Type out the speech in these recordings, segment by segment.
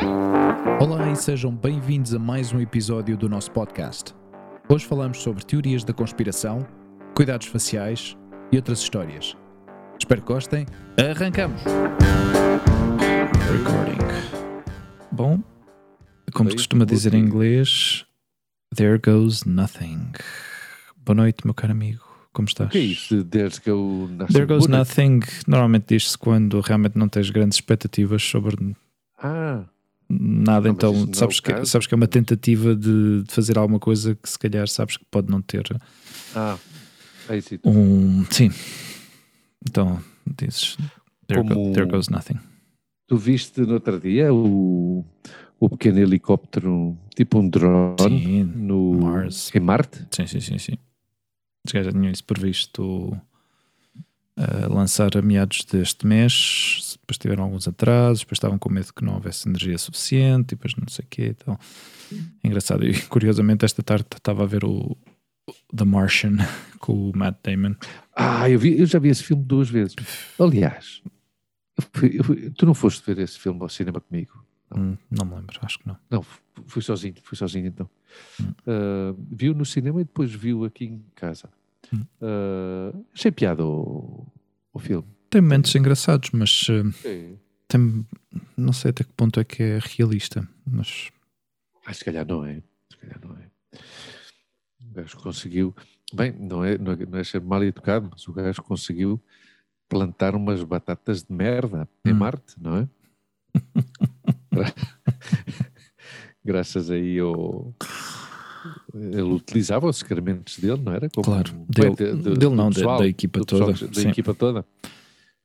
Olá e sejam bem-vindos a mais um episódio do nosso podcast. Hoje falamos sobre teorias da conspiração, cuidados faciais e outras histórias. Espero que gostem. Arrancamos! Recording. Bom, como se costuma dizer em inglês, there goes nothing. Boa noite, meu caro amigo. Como estás? O que é isso? Go nothing. There goes nothing. Normalmente diz-se quando realmente não tens grandes expectativas sobre Ah, nada, Não, então é sabes, o que, sabes que é uma tentativa de, de fazer alguma coisa que se calhar sabes que pode não ter ah. É isso. um. Sim. Então dizes. There, go- there goes nothing. Tu viste no outro dia o, o pequeno helicóptero, tipo um drone, Sim, no, Mars. em Marte? sim, sim, sim. sim. Os gajos já tinham isso previsto uh, lançar a meados deste mês. Depois tiveram alguns atrasos. Depois estavam com medo que não houvesse energia suficiente. E depois não sei o quê. Então, engraçado. E curiosamente, esta tarde estava a ver o The Martian com o Matt Damon. Ah, eu, vi, eu já vi esse filme duas vezes. Aliás, eu eu tu não foste ver esse filme ao cinema comigo? Hum, não me lembro, acho que não. Não, fu- fui sozinho, fui sozinho então. Hum. Ah, viu no cinema e depois viu aqui em casa. Hum. Ah, achei piada o, o filme. Tem momentos engraçados, mas uh, tem, não sei até que ponto é que é realista. Mas Ah, se calhar não é. Se calhar não é. O gajo conseguiu. Bem, não é, não é, não é ser mal educado, mas o gajo conseguiu plantar umas batatas de merda em Hum. Marte, não é? Graças aí ao. Ele utilizava os excrementos dele, não era? Como, Claro, bem, dele- de- de- dele não, da- pessoal, da equipa do pessoal toda, Da sim. equipa toda.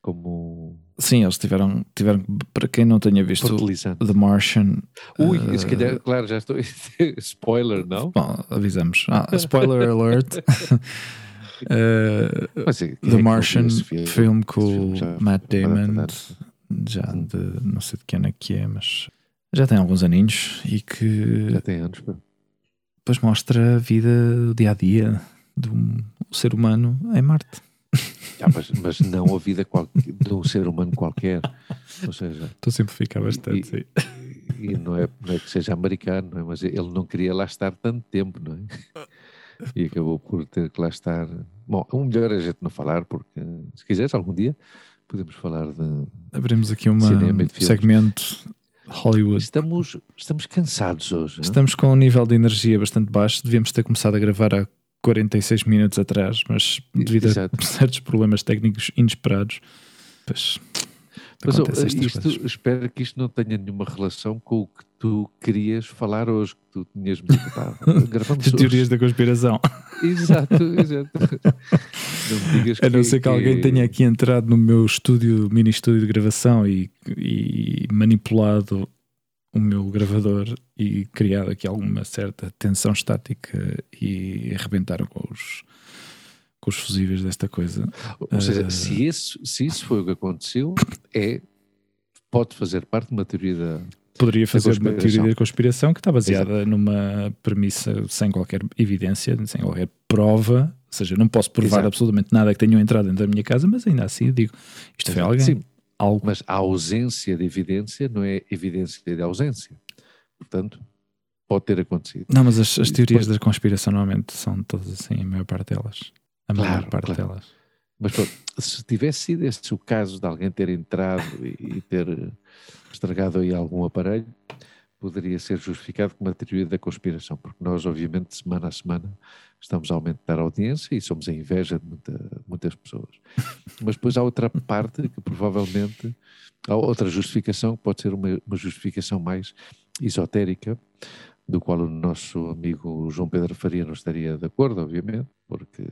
Como sim, eles tiveram, tiveram para quem não tenha visto. The Martian, Ui, uh, se calhar, claro, já estou. Spoiler, não? bom, avisamos. Ah, spoiler alert. Uh, Mas, é- é The não Martian, filme? filme com filme Matt uma Damon, já de não sei de que ano é que é, mas já tem alguns aninhos e que Já tem anos. pá. Depois mostra a vida, o dia a dia de um ser humano em Marte. Ah, mas, mas não a vida qual- de um ser humano qualquer. Ou seja, Estou a simplificar bastante. E- e não é, não é que seja americano, não é? mas ele não queria lá estar tanto tempo, não é? E acabou por ter que lá estar. Bom, o melhor é a gente não falar, porque se quiseres algum dia podemos falar de. Abrimos aqui um segmento Hollywood. Estamos, estamos cansados hoje. Estamos com um nível de energia bastante baixo. Devíamos ter começado a gravar há 46 minutos atrás, mas devido a Exato. certos problemas técnicos inesperados, pois Mas oh, isto, espero que isto não tenha nenhuma relação com o que tu querias falar hoje, que tu tinhas me pá, Gravamos teorias da conspiração. Exato, exato. Não digas A não ser que alguém tenha aqui entrado no meu estúdio, mini estúdio de gravação e, e manipulado o meu gravador e criado aqui alguma certa tensão estática e arrebentaram com os, com os fusíveis desta coisa. Ou seja, Eh, se, isso, se isso foi o que aconteceu, é, pode fazer parte de uma teoria da. Poderia fazer uma teoria da conspiração que está baseada numa premissa sem qualquer evidência, sem qualquer prova. Ou seja, não posso provar Exato. absolutamente nada que tenham entrado dentro da minha casa, mas ainda assim digo: isto foi alguém, Sim, algo. mas a ausência de evidência não é evidência de ausência. Portanto, pode ter acontecido. Não, mas as, as teorias depois- da conspiração normalmente são todas assim, a maior parte delas. A maior Claro, parte claro. delas. Mas pronto, se tivesse sido esse o caso de alguém ter entrado e, e ter estragado aí algum aparelho, poderia ser justificado como uma teoria da conspiração, porque nós, obviamente, semana a semana, estamos a aumentar a audiência e somos a inveja de muita- muitas pessoas. Mas depois há outra parte que provavelmente, há outra justificação que pode ser uma, uma justificação mais esotérica, do qual o nosso amigo João Pedro Faria não estaria de acordo, obviamente, porque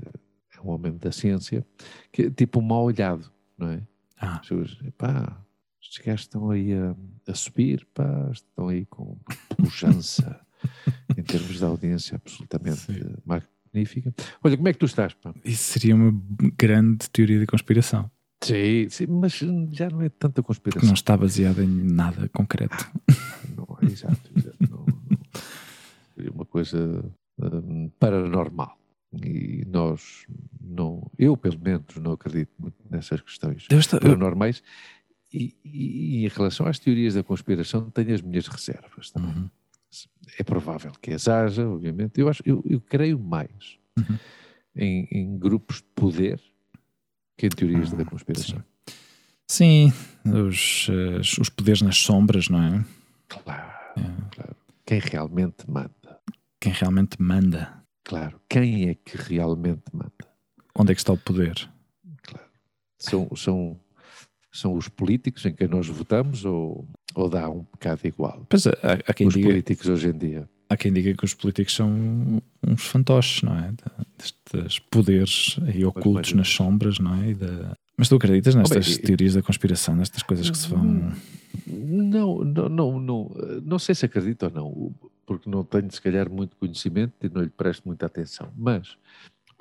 um homem da ciência, que é tipo um mal olhado, não é? Ah, As pessoas, pá, estes gajos estão aí a, a subir, pá, estão aí com pujança em termos de audiência absolutamente Sim. magnífica. Olha, como é que tu estás, pá? isso seria uma grande teoria da conspiração, Sim, sim, mas já não é tanta conspiração. não está baseada em nada concreto. Não, é exato, exato. Não, não. É uma coisa hum, paranormal. E nós não, eu pelo menos não acredito muito nessas questões Eu, esta- eu- paranormais e, e, em relação às teorias da conspiração, tenho as minhas reservas também. Uhum. É provável que as haja, obviamente. Eu, acho, eu, eu creio mais uhum. em, em, grupos de poder que em teorias da conspiração. Sim, sim os, os poderes nas sombras, não é? Claro, é. claro. Quem realmente manda. Quem realmente manda. Claro, quem é que realmente manda? Onde é que está o poder? Claro. São, são são os políticos em quem nós votamos ou, ou dá um bocado igual? Pois, há, há quem os diga, políticos hoje em dia. Há quem diga que os políticos são uns fantoches, não é? Destes poderes aí ocultos nas sombras, não é? Da... Mas tu acreditas nestas oh, bem, teorias da conspiração, nestas coisas que se vão. Não, não, não, não, não sei se acredito ou não, porque não tenho se calhar muito conhecimento e não lhe presto muita atenção. Mas,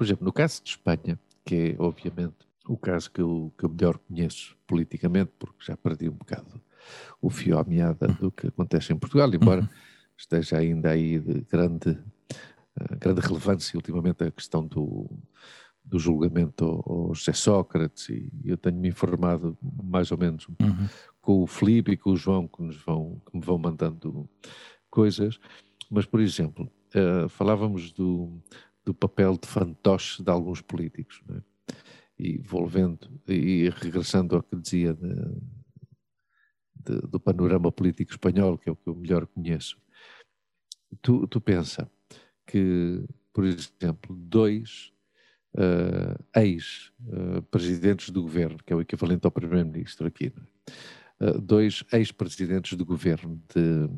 por exemplo, no caso de Espanha, que é obviamente o caso que eu, que eu melhor conheço politicamente, porque já perdi um bocado o fio à meada do que acontece em Portugal, embora uhum. esteja ainda aí de grande, uh, grande relevância ultimamente a questão do, do julgamento ao, ao José Sócrates e eu tenho-me informado mais ou menos uhum. com o Felipe e com o João que, nos vão, que me vão mandando coisas, mas por exemplo, uh, falávamos do, do papel de fantoche de alguns políticos, não é? e volvendo e regressando ao que dizia de, de, do panorama político espanhol, que é o que eu melhor conheço, tu, tu pensa que, por exemplo, dois uh, ex-presidentes do governo, que é o equivalente ao primeiro-ministro aqui, uh, dois ex-presidentes do governo de,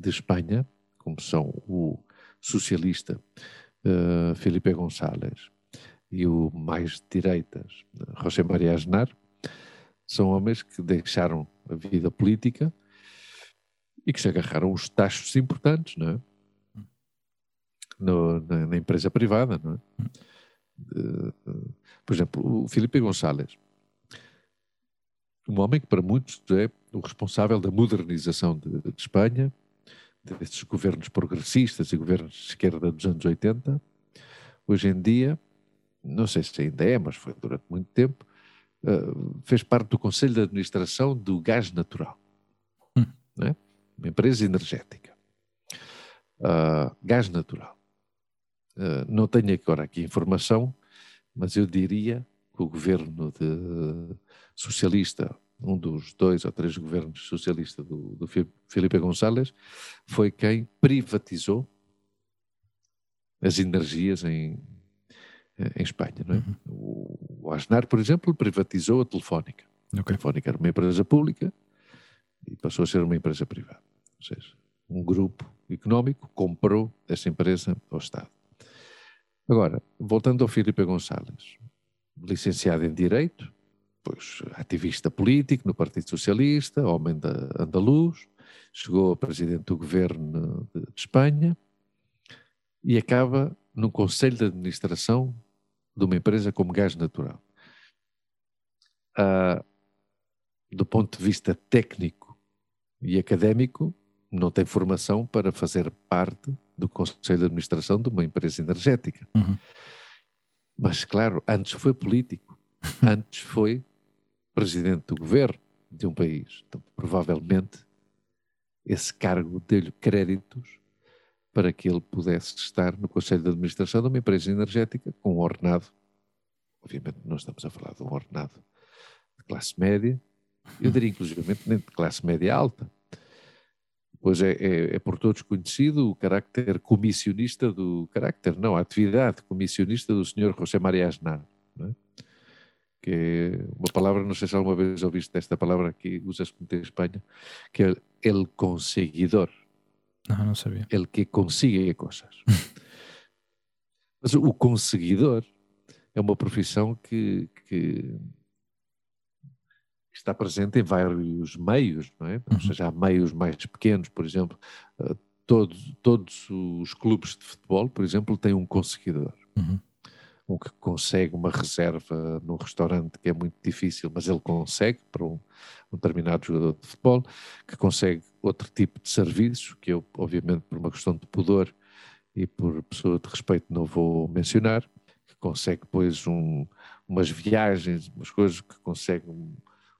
de Espanha, como são o socialista Felipe González e o mais de direitas, José Maria Aznar, são homens que deixaram a vida política e que se agarraram os tachos importantes, não é? No, na, na, empresa privada, não é? por exemplo, o Felipe Gonçalves, um homem que para muitos é o responsável da modernização de, de Espanha, desses governos progressistas e governos de esquerda dos anos 80, hoje em dia não sei se ainda é, mas foi durante muito tempo, uh, fez parte do Conselho de Administração do Gás Natural, hum. né? uma empresa energética. Uh, gás natural. Uh, não tenho agora aqui informação, mas eu diria que o governo de, socialista, um dos dois ou três governos socialistas do, do Felipe Gonçalves, foi quem privatizou as energias em em Espanha. Não é? Uhum. O Aznar, por exemplo, privatizou a Telefónica. Okay. A Telefónica era uma empresa pública e passou a ser uma empresa privada. Ou seja, um grupo económico comprou essa empresa ao Estado. Agora, voltando ao Filipe Gonçalves, licenciado em Direito, pois ativista político no Partido Socialista, homem da andaluz, chegou a presidente do governo de, de Espanha e acaba no conselho de administração de uma empresa como gás natural. Ah, do ponto de vista técnico e académico, não tem formação para fazer parte do conselho de administração de uma empresa energética. Uhum. Mas, claro, antes foi político, antes foi presidente do governo de um país. Então, provavelmente, esse cargo deu-lhe créditos para que ele pudesse estar no Conselho de Administração de uma empresa energética com um ordenado. Obviamente, não estamos a falar de um ordenado de classe média, eu diria inclusive nem de classe média alta. Pois é, é, é, por todos conhecido o carácter comissionista do carácter, não, a atividade comissionista do Sr. José Maria Aznar? Que é uma palavra, não sei se alguma vez ouviste esta palavra que usa-se muito em Espanha, que é el conseguidor. Não, não sabia. Ele que consiga coisas. Mas o conseguidor é uma profissão que, que, está presente em vários meios, não é? Uhum. Ou seja, há meios mais pequenos, por exemplo, eh, todos, todos os clubes de futebol, por exemplo, têm um conseguidor. Uhum. Um que consegue uma reserva num restaurante que é muito difícil, mas ele consegue para um, um determinado jogador de futebol, que consegue outro tipo de serviços, que eu, obviamente, por uma questão de pudor e por pessoa de respeito, não vou mencionar, que consegue, depois, um, umas viagens, umas coisas que consegue um,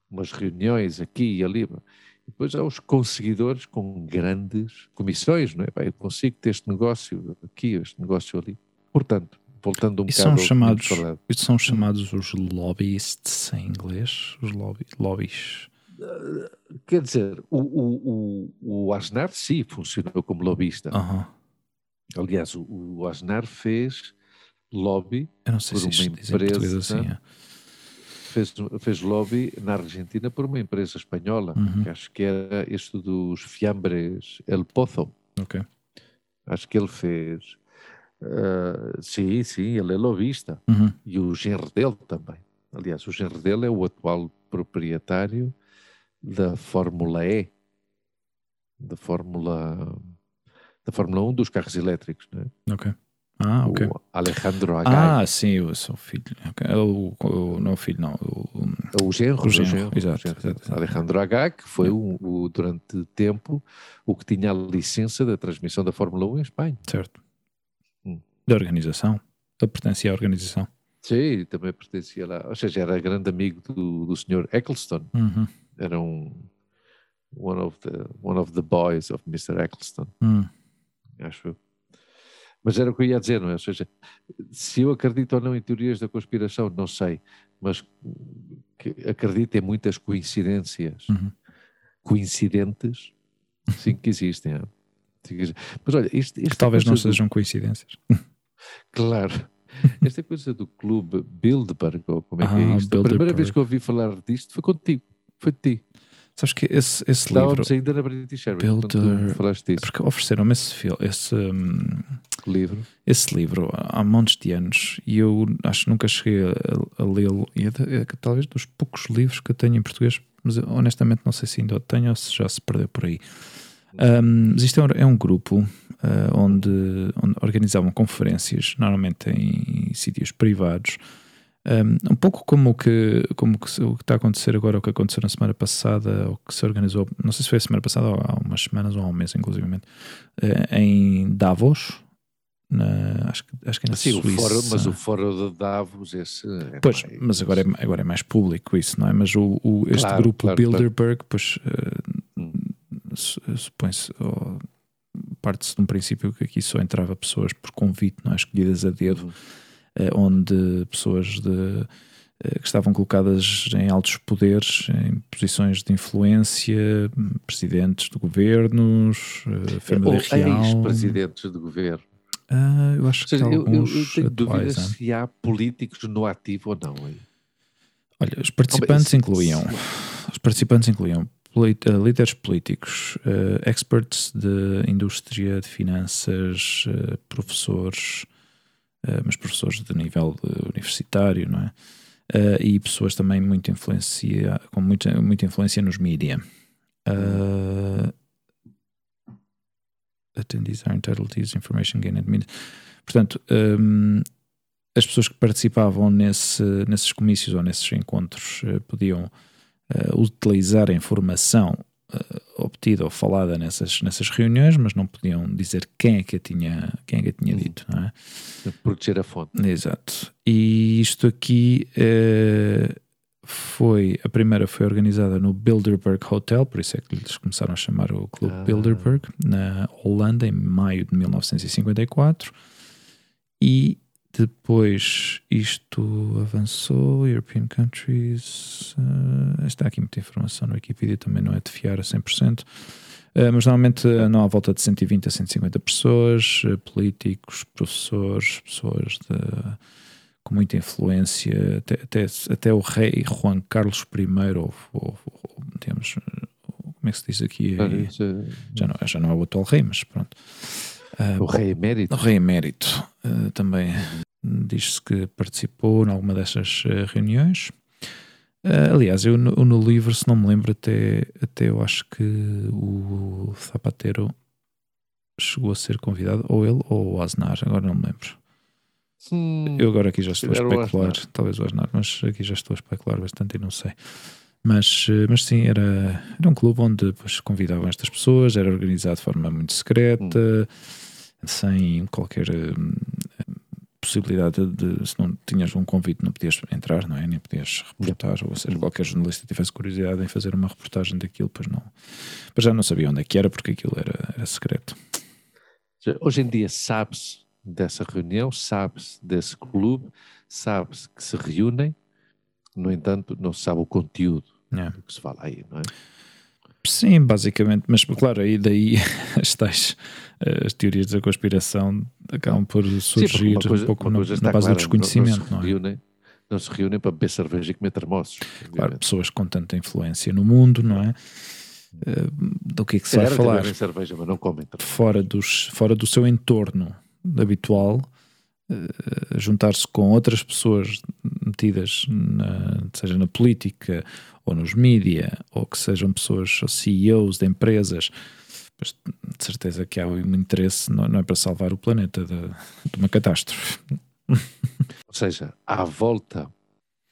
umas reuniões aqui e ali. E depois há os conseguidores com grandes comissões, não é? Pá, eu consigo ter este negócio aqui, este negócio ali. Portanto, voltando um Isso bocado são chamados, isso são chamados os lobbyists em inglês, os lobby, lobbies. Quer dizer, o, o, o, o Aznar, sim, funcionou como lobbyista. Aliás, o, o Aznar fez lobby, Por uma isto empresa, assim. é. fez, fez lobby na Argentina por uma empresa espanhola, Uhum. que acho que era este dos fiambres El Pozo. Ok. Acho que ele fez. Ah, sim, sim, ele é lobista. Uhum. E o genro dele também. Aliás, o genro dele é o atual proprietário da Fórmula E, da Fórmula, da Fórmula 1 dos carros elétricos, não é? Ok. Ah, ok. O Alejandro Agag. Ah, sim, eu sou filho. Ok. É O, o, não o filho, não. O, O genro, O o genro, exato, o genro. exato. Alejandro Agag, que foi o, o- durante tempo o que tinha a licença da transmissão da Fórmula 1 em Espanha. certo. Da organização. Ele pertencia à organização. Sim, também pertencia lá. Ou seja, era grande amigo do, do senhor Eccleston. Uhum. Era um one of the one of the boys of Mr. Eccleston, Hum. acho eu. Mas era o que eu ia dizer, não é? Ou seja, se eu acredito ou não em teorias da conspiração, não sei, mas que acredito em muitas coincidências Uhum. coincidentes, sim que existem. é. Que Mas olha, isto, Que esta talvez não coisa do- sejam coincidências. Claro. Esta coisa do clube Bilderberg, ou como é que Ah, é isto? A primeira vez que eu ouvi falar disto foi contigo. Foi de ti. Sabes que esse, esse livro. Ainda na British Airways me falaste É disso. porque ofereceram-me esse, esse, hum, livro. esse livro há montes de anos e eu acho que nunca cheguei a, a lê-lo. E é, é talvez dos poucos livros que eu tenho em português, mas honestamente não sei se ainda o tenho ou se já se perdeu por aí. Um, mas isto é um, é um grupo ah, onde, onde organizavam conferências, normalmente em sítios privados. Um, um pouco como o que, como que o que está a acontecer agora, o que aconteceu na semana passada, ou que se organizou, não sei se foi a semana passada ou há umas semanas ou há um mês, inclusivamente, eh, em Davos, na, acho, que, acho que é na Sim, o Suíça. fórum, mas o fórum de Davos, esse é Pois, mais- mas agora é, agora é mais público isso, não é? Mas o, o- este Claro, grupo claro, claro. Bilderberg, pois eh, Hum. su- supõe-se, ou parte-se de um princípio que aqui só entrava pessoas por convite, não é? Escolhidas a dedo, Uhum. eh, onde pessoas de, eh, que estavam colocadas em altos poderes, em posições de influência, presidentes de governos, eh, Ou família real. ex-presidentes de governo. Ah, eu acho Ou seja, que eu, eu- tenho dúvidas é. se há políticos no ativo ou não. hein? Olha, os participantes incluíam os participantes incluíam eh, líderes políticos, eh, experts de indústria, de finanças, eh, professores, mas professores de nível universitário, não é? E pessoas também muito influencia, com muita, muita influência nos mídia. Uh, attendees are entitled to use information gained at media. Portanto, um, as pessoas que participavam nesse, nesses comícios ou nesses encontros podiam eh, utilizar a informação eh, obtida ou falada nessas, nessas reuniões, mas não podiam dizer quem é que a tinha, quem é que a tinha Uhum. dito. Não é? Proteger a fonte. Exato. E isto aqui eh, foi. A primeira foi organizada no Bilderberg Hotel, por isso é que eles começaram a chamar o Clube Ah. Bilderberg, na Holanda, em maio de 1954. E depois isto avançou, European Countries. eh, está aqui muita informação no Wikipedia, também não é de fiar a 100%. Eh, mas normalmente andam à volta de 120 a 150 pessoas, eh, políticos, professores, pessoas de- com muita influência, até, até, até o rei Juan Carlos I, ou, ou, ou, temos, eh, como é que se diz aqui? É- Já não, já não é o atual rei, mas pronto. Ah, O rei emérito. o rei emérito eh, também diz-se que participou em alguma dessas eh, reuniões. Eh, aliás, eu no, no livro, se não me lembro, até, até eu acho que o Zapatero chegou a ser convidado, ou ele ou o Aznar, agora não me lembro. Hum, Eu agora aqui já estou a o especular, Aznar. talvez o Aznar, mas aqui já estou a especular bastante e não sei. Mas, mas sim, era, era um clube onde depois convidavam estas pessoas, era organizado de forma muito secreta, sem qualquer eh, possibilidade de, se não tinhas um convite, não podias entrar, não é? Nem podias reportar, ou seja, qualquer jornalista tivesse curiosidade em fazer uma reportagem daquilo, pois não. Mas já não sabia onde é que era, porque aquilo era, era secreto. Hoje em dia sabe-se dessa reunião, sabe-se desse clube, sabe-se que se reúnem, no entanto, não se sabe o conteúdo é. do que se fala aí, não é? Sim, basicamente, mas claro, aí daí as tais as teorias da conspiração acabam por surgir Sim, coisa, um pouco na, na base do desconhecimento, não, não, se reúnem, não, é? não se reúnem para beber cerveja e comer termossos. Claro, pessoas com tanta influência no mundo, não é? Uh, do que é que se vai falar? cerveja, mas não comem fora, dos, fora do seu entorno habitual, uh, juntar-se com outras pessoas metidas, na, seja na política ou nos mídia, ou que sejam pessoas CEOs de empresas, mas de certeza que há um interesse, não, é para salvar o planeta de, de uma catástrofe. Ou seja, à volta,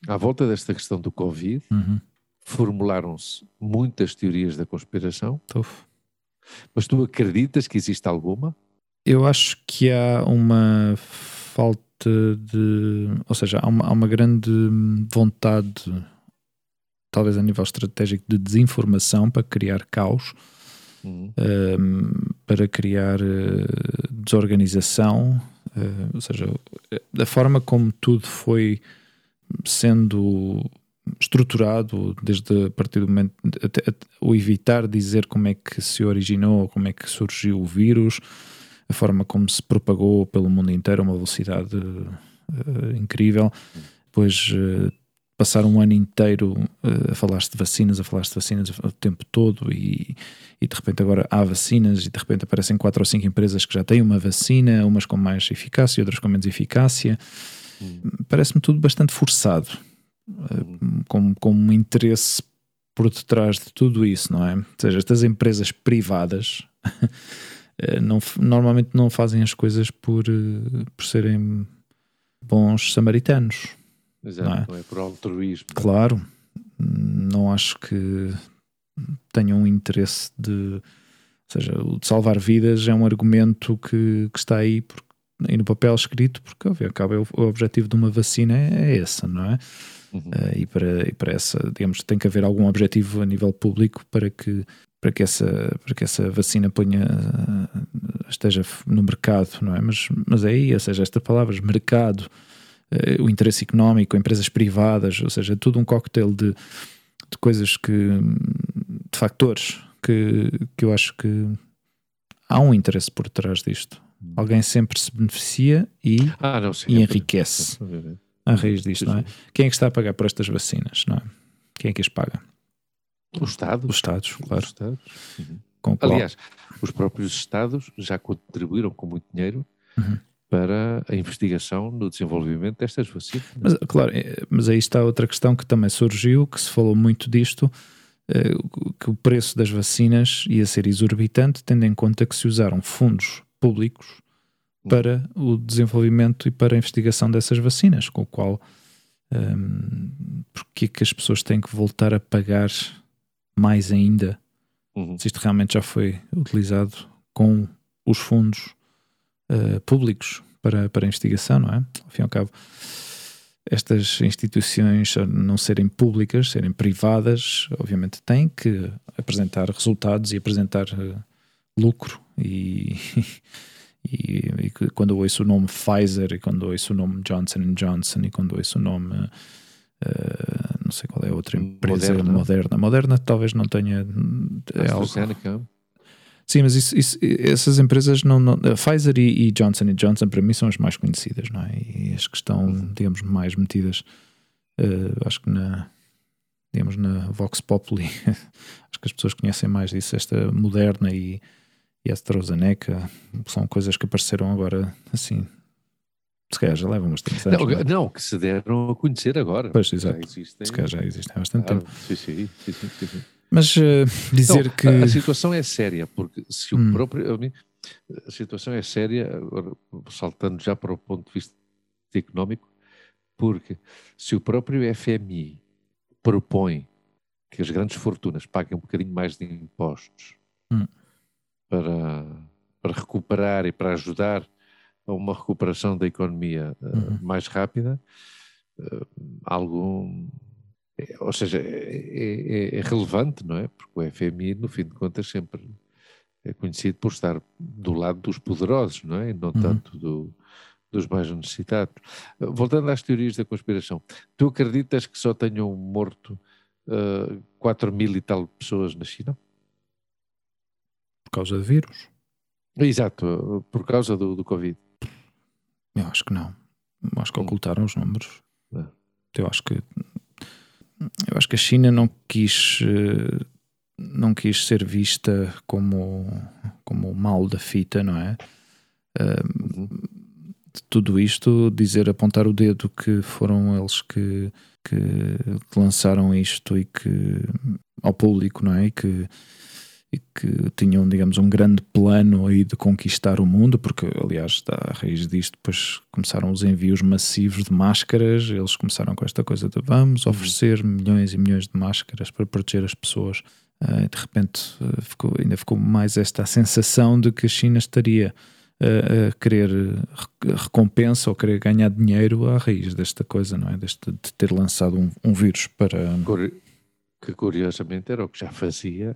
à volta desta questão do Covid, uhum. formularam-se muitas teorias da conspiração. Uf. Mas tu acreditas que existe alguma? Eu acho que há uma falta de. Ou seja, há uma, há uma grande vontade talvez a nível estratégico, de desinformação para criar caos, uhum. um, para criar uh, desorganização, uh, ou seja, da forma como tudo foi sendo estruturado desde a partir do momento até, até, o evitar dizer como é que se originou, como é que surgiu o vírus, a forma como se propagou pelo mundo inteiro a uma velocidade uh, incrível, depois uh, passar um ano inteiro uh, a falar-se de vacinas, a falar-se de vacinas o tempo todo e, e, de repente agora há vacinas e de repente aparecem quatro ou cinco empresas que já têm uma vacina, umas com mais eficácia, outras com menos eficácia. Hum. Parece-me tudo bastante forçado, uh, com, com um interesse por detrás de tudo isso, não é? Ou seja, estas empresas privadas uh, não, normalmente não fazem as coisas por, por serem bons samaritanos Exato, não é? não é por altruísmo. Claro, não acho que tenham um interesse de. Ou seja, o de salvar vidas é um argumento que, que está aí, aí no papel escrito, porque ao cabo, o, o objetivo de uma vacina é, é esse, não é? Uhum. Uh, e, para, e para essa, digamos, tem que haver algum objetivo a nível público para que, para que, essa, para que essa vacina ponha, esteja no mercado, não é? Mas, mas é aí, ou seja, estas palavras, mercado, o interesse económico, empresas privadas, ou seja, tudo um cocktail de, de coisas que, de factores que, que eu acho que há um interesse por trás disto. Alguém sempre se beneficia e, ah, não, e enriquece a raiz disto, não é? Quem é que está a pagar por estas vacinas, não é? Quem é que as paga? Os Estados. Os Estados, claro. Os Estados. Uhum. Aliás, os próprios Estados já contribuíram com muito dinheiro uhum para a investigação no desenvolvimento destas vacinas. Mas, claro, é, mas aí está outra questão que também surgiu, que se falou muito disto, eh, que o preço das vacinas ia ser exorbitante, tendo em conta que se usaram fundos públicos para o desenvolvimento e para a investigação dessas vacinas, com o qual um, ehm, porque é que as pessoas têm que voltar a pagar mais ainda uhum. se isto realmente já foi utilizado com os fundos uh, públicos para, para a investigação, não é? Ao fim e ao cabo, estas instituições, não serem públicas, serem privadas, obviamente têm que apresentar resultados e apresentar uh, lucro. E, e, e, quando ouço o nome Pfizer, e quando ouço o nome Johnson Johnson, e quando ouço o nome. Uh, não sei qual é a outra empresa moderna. moderna. Moderna talvez não tenha. É algo, Sim, mas isso, isso, essas empresas não, não Pfizer e, e, Johnson Johnson para mim são as mais conhecidas, não é? E as que estão, digamos, mais metidas, uh, acho que na, digamos, na Vox Populi, acho que as pessoas conhecem mais disso, esta Moderna e, e AstraZeneca, são coisas que apareceram agora, assim, se calhar já levam bastante anos. Não, não, é? não, que se deram a conhecer agora. Pois, exato. Já existem. Se calhar já existem há bastante claro. tempo. Sim, sim, sim, sim, sim. Mas uh, dizer não, que. A, a, situação é séria, porque se hum. o próprio. A situação é séria, agora, saltando já para o ponto de vista económico, porque se o próprio FMI propõe que as grandes fortunas paguem um bocadinho mais de impostos hum. para, para recuperar e para ajudar a uma recuperação da economia uh, uhum. mais rápida, uh, algo. É, ou seja, é, é, é, relevante, não é? Porque o FMI, no fim de contas, sempre é conhecido por estar do lado dos poderosos, não é? E não uhum. tanto do, dos mais necessitados. Voltando às teorias da conspiração, tu acreditas que só tenham morto uh, 4 mil e tal pessoas na China? Por causa de vírus? Exato, por causa do, do Covid. Eu acho que não. Acho que hum. ocultaram os números. É. Eu acho que eu acho que a China não quis eh, não quis ser vista como como o mal da fita, não é? Uhum. tudo isto, dizer, apontar o dedo que foram eles que, que lançaram isto e que ao público, não é? E que e que tinham, digamos, um grande plano aí de conquistar o mundo, porque, aliás, à raiz disto, depois começaram os envios massivos de máscaras, eles começaram com esta coisa de vamos uhum. oferecer milhões e milhões de máscaras para proteger as pessoas. Uh, de repente uh, ficou, ainda ficou mais esta sensação de que a China estaria uh, a querer recompensa ou querer ganhar dinheiro à raiz desta coisa, não é? Deste, de ter lançado um, um vírus para. Que curiosamente era o que já fazia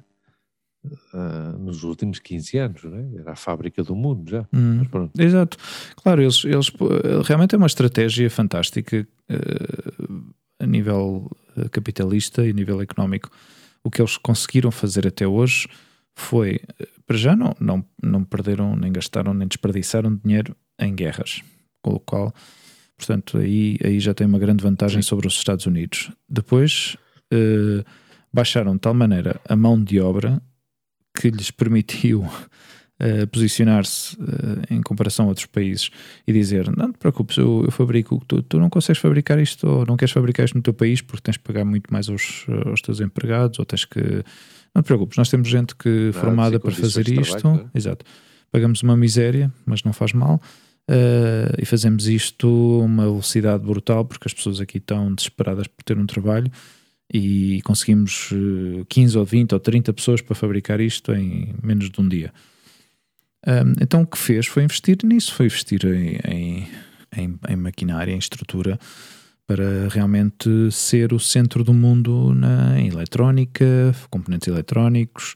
uh, nos últimos 15 anos, né? era a fábrica do mundo já. Hum, exato. Claro, eles, eles realmente é uma estratégia fantástica uh, a nível ah, capitalista e a nível económico. O que eles conseguiram fazer até hoje foi, para já não, não, não perderam, nem gastaram, nem desperdiçaram dinheiro em guerras, com o qual, portanto, aí, aí já tem uma grande vantagem Sim. sobre os Estados Unidos. Depois uh, baixaram de tal maneira a mão de obra que lhes permitiu uh, posicionar-se uh, em comparação a outros países e dizer: Não te preocupes, eu, eu fabrico, tu, tu não consegues fabricar isto ou não queres fabricar isto no teu país porque tens que pagar muito mais aos, aos teus empregados ou tens que. Não te preocupes, nós temos gente que formada para fazer isto. Trabalho, é? Exato. Pagamos uma miséria, mas não faz mal. Uh, e fazemos isto a uma velocidade brutal porque as pessoas aqui estão desesperadas por ter um trabalho e conseguimos 15 eh, ou 20 ou 30 pessoas para fabricar isto em menos de um dia. Um, então o que fez foi investir nisso, foi investir em, em, em, em, maquinária, em estrutura, para realmente ser o centro do mundo na, em eletrónica, componentes eletrónicos,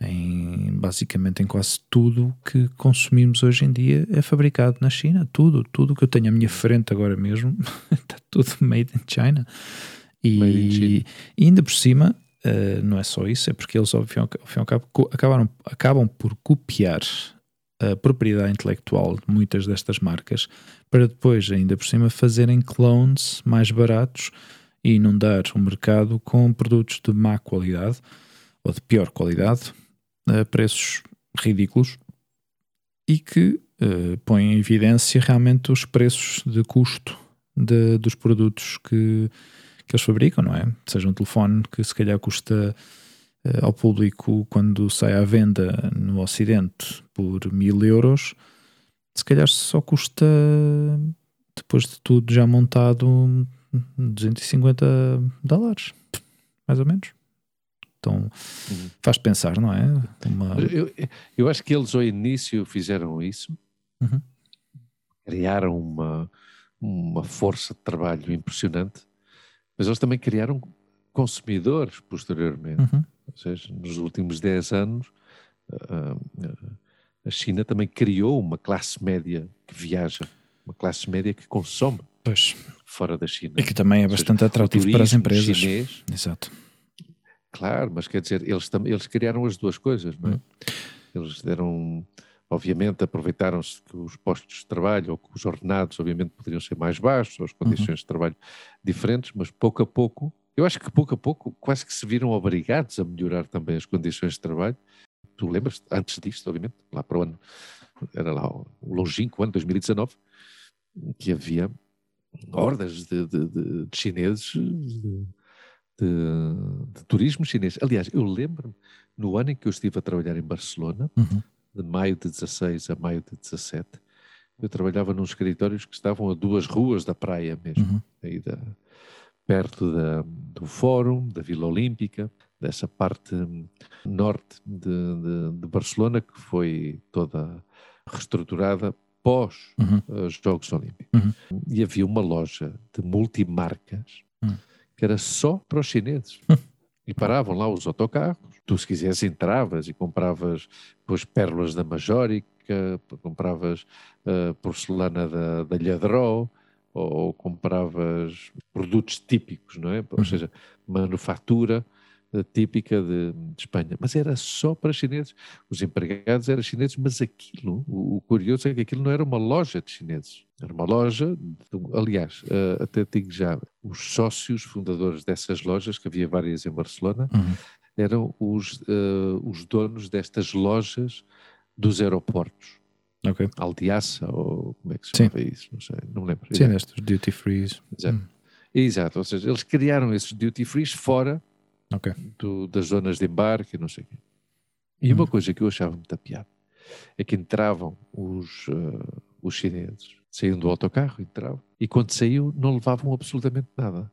em, basicamente em quase tudo que consumimos hoje em dia é fabricado na China. Tudo, tudo que eu tenho à minha frente agora mesmo está tudo made in China. E, e ainda por cima, uh, não é só isso, é porque eles, ao fim, ao fim ao cabo, acabaram, acabam por copiar a propriedade intelectual de muitas destas marcas para depois, ainda por cima, fazerem clones mais baratos e inundar o mercado com produtos de má qualidade ou de pior qualidade a preços ridículos e que uh, põem em evidência realmente os preços de custo de, dos produtos que, que eles fabricam, não é? Seja um telefone que se calhar custa uh, ao público quando sai à venda no Ocidente por mil euros, se calhar só custa, depois de tudo já montado, 250 dólares, mais ou menos. Então uhum. faz pensar, não é? Uma... Eu, eu, acho que eles ao início fizeram isso, uhum. criaram uma, uma força de trabalho impressionante mas eles também criaram consumidores posteriormente. Uhum. Ou seja, nos últimos 10 anos, a China também criou uma classe média que viaja, uma classe média que consome pois. fora da China. E que também é bastante seja, atrativo para as empresas. Chinês, Exato. Claro, mas quer dizer, eles, eles criaram as duas coisas, não é? Uhum. Eles deram Obviamente aproveitaram-se que os postos de trabalho ou que os ordenados, obviamente, poderiam ser mais baixos, ou as condições uhum. de trabalho diferentes, mas pouco a pouco, eu acho que pouco a pouco quase que se viram obrigados a melhorar também as condições de trabalho. Tu lembras, antes disto, obviamente, lá para o ano, era lá o longínquo ano 2019, que havia hordas de, de, de, de chineses de, de, turismo chinês. Aliás, eu lembro-me, no ano em que eu estive a trabalhar em Barcelona, uhum de maio de 16 a maio de 17, eu trabalhava nos escritórios que estavam a duas ruas da praia mesmo, uhum. aí da, perto da, do Fórum, da Vila Olímpica, dessa parte norte de, de, de, Barcelona que foi toda reestruturada pós Uhum. os Jogos Olímpicos. Uhum. E havia uma loja de multimarcas Uhum. que era só para os chineses. Hum. E paravam lá os autocarros. Tu, se quisesse, entravas e compravas depois pérolas da Majórica, compravas ah, porcelana da, da Lhadró, ou, compravas produtos típicos, não é? Ou Uhum. seja, manufatura eh, típica de, de Espanha. Mas era só para chineses. Os empregados eram chineses, mas aquilo, o, o curioso é que aquilo não era uma loja de chineses. Era uma loja, de- aliás, eh, até digo já, os sócios fundadores dessas lojas, que havia várias em Barcelona, Uhum. Eram os, eh, os donos destas lojas dos aeroportos. Ok. Aldiaça, ou como é que se Sim. chama isso? Não sei, não me lembro. Sim, nestes duty frees. Exato. Hum. Exato, ou seja, eles criaram esses duty frees fora Ok. do- das zonas de embarque não sei o quê. E uma Hum. coisa que eu achava muito piada é que entravam os, eh, os chineses, saíam do autocarro, entravam, e quando saíam não levavam absolutamente nada.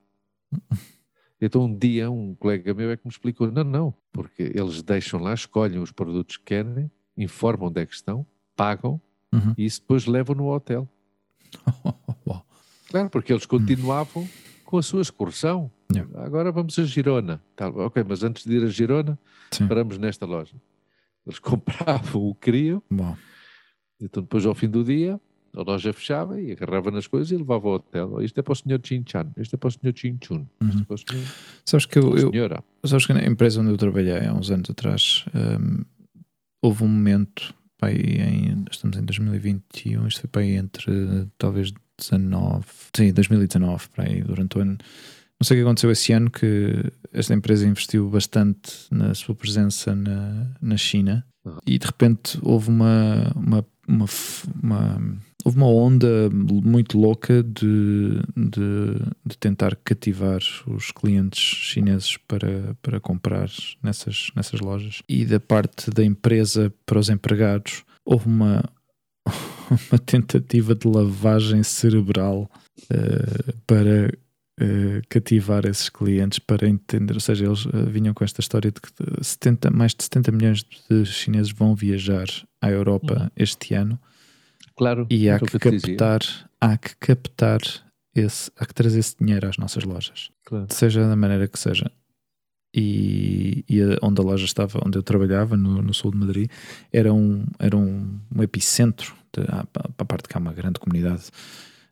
Então um dia um colega meu é que me explicou, não, não, porque eles deixam lá, escolhem os produtos que querem, informam onde é que estão, pagam, Uhum. e isso depois levam no hotel. Claro, porque eles continuavam com a sua excursão. Yeah. Agora vamos a Girona. Tá, ok, mas antes de ir a Girona, Sim. paramos nesta loja. Eles compravam o que queriam, Uau. então depois ao fim do dia, a loja fechava e agarrava nas coisas e levava ao hotel. Oh, Isto é para o senhor Chin Chan, isto é para o senhor Chin Chun, isto é o senhor, Sabes que eu, sabes que na empresa onde eu trabalhei há uns anos atrás hum, houve um momento pá, aí em, estamos em 2021 isto foi para aí entre talvez 19 sim, 2019 para aí durante o ano não sei o que aconteceu esse ano que esta empresa investiu bastante na sua presença na, na China Uhum. e de repente houve uma, uma, uma, uma- houve uma onda muito louca de, de, de tentar cativar os clientes chineses para, para comprar nessas, nessas lojas. E da parte da empresa para os empregados houve uma, uma tentativa de lavagem cerebral eh, para eh, cativar esses clientes para entender, ou seja, eles eh, vinham com esta história de que eh, 70, mais de 70 milhões de chineses vão viajar à Europa Uhum. este ano Claro, e há o que te dizia. captar, há que captar esse, há que trazer esse dinheiro às nossas lojas, Claro. seja da maneira que seja. E, e a- onde a loja estava, onde eu trabalhava, no, no sul de Madrid, era um, era um, um epicentro de, ah, para a parte que há uma grande comunidade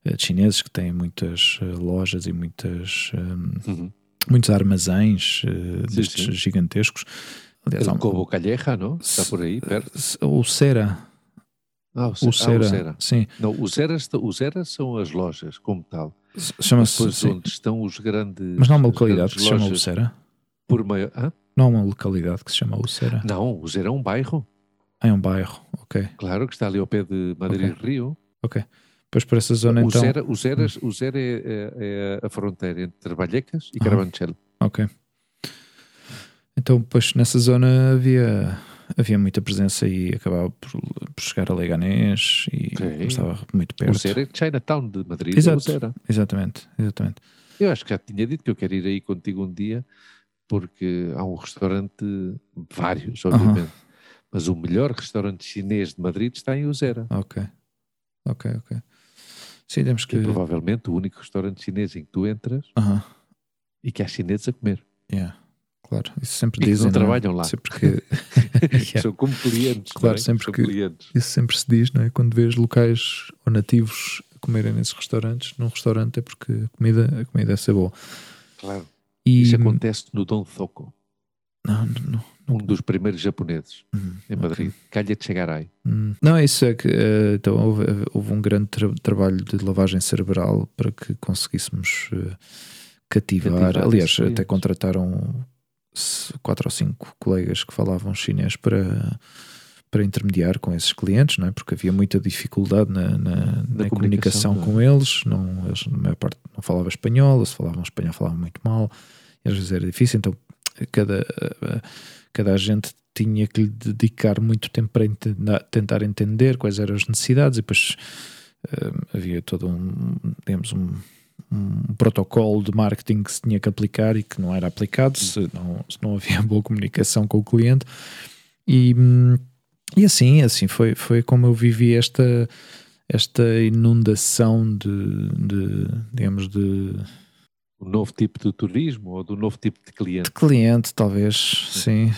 eh, de chineses que têm muitas eh, lojas e muitas, eh, Uhum. muitos armazéns eh, Sim, destes sim. gigantescos. Aliás, El um- Cobo Calleja, não? Está por aí, perto. o Cera, Ah, o, o Ce- ah, o Cera, Cera. sim, Não, os eras, os eras são as lojas, como tal. chama-se. Onde estão os grandes. Mas não há uma localidade que se chama lojas Ucera? Por maior. Hã? Não há uma localidade que se chama Ucera? Não, o Zera é um bairro. Ah, é um bairro, ok. Claro que está ali ao pé de Madrid Rio. Ok. Pois por essa zona o, então. Zera, o, Zeras, o Zera é, é- é a fronteira entre Vallecas e Aham. Carabanchel. Ok. Então, pois nessa zona havia, havia muita presença e acabava por, por chegar a Leganés e Sim. estava muito O perto. Zera é Chinatown de Madrid. Exato. O Zera. Exatamente, exatamente. Eu acho que já tinha dito que eu quero ir aí contigo um dia, porque há um restaurante, vários, obviamente, mas o melhor restaurante chinês de Madrid está em Uzera. Ok. Ok, ok. Sim, temos Que é provavelmente o único restaurante chinês em que tu entras Aham, e que há chineses a comer. yeah. Claro, isso sempre E dizem. não não é? trabalham lá. Sempre que. Yeah. São como clientes. Claro, não é? sempre São que- clientes. Isso sempre se diz, não é? Quando vês locais ou nativos comerem nesses restaurantes, num restaurante é porque a comida, a comida deve ser boa. Claro. E, Isso acontece no Don Zoco, Não, não, não. um dos primeiros japoneses Hum, em. Madrid. Calha de Chegaray. Hum. Não, é isso é que eh, então, houve, houve um grande tra- trabalho de lavagem cerebral para que conseguíssemos eh, cativar. Cativar Aliás, até contrataram quatro ou cinco colegas que falavam chinês para, para intermediar com esses clientes, não é? porque havia muita dificuldade na, na- na comunicação, é? com eles. Não, eles, na maior parte, não falavam espanhol, se falavam espanhol, falavam muito mal, e às vezes era difícil. Então, cada, cada agente tinha que lhe dedicar muito tempo para tentar entender quais eram as necessidades, e depois eh, havia todo um, digamos, um, um protocolo de marketing que se tinha que aplicar e que não era aplicado se não, se não havia boa comunicação com o cliente. E, hum, e assim, assim foi, foi como eu vivi esta, esta inundação de, de digamos, de um novo tipo de turismo ou do novo tipo de cliente. De cliente, talvez, sim.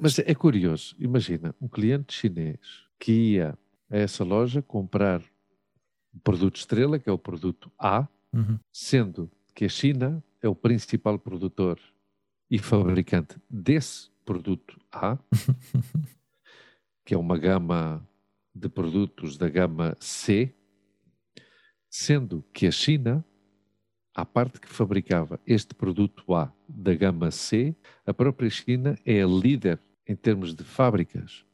Mas é curioso, imagina, um cliente chinês que ia a essa loja comprar o produto estrela, que é o produto A, uhum. sendo que a China é o principal produtor e fabricante desse produto A, que é uma gama de produtos da gama C, sendo que a China à parte que fabricava este produto A da gama C, a própria China é a líder em termos de fábricas,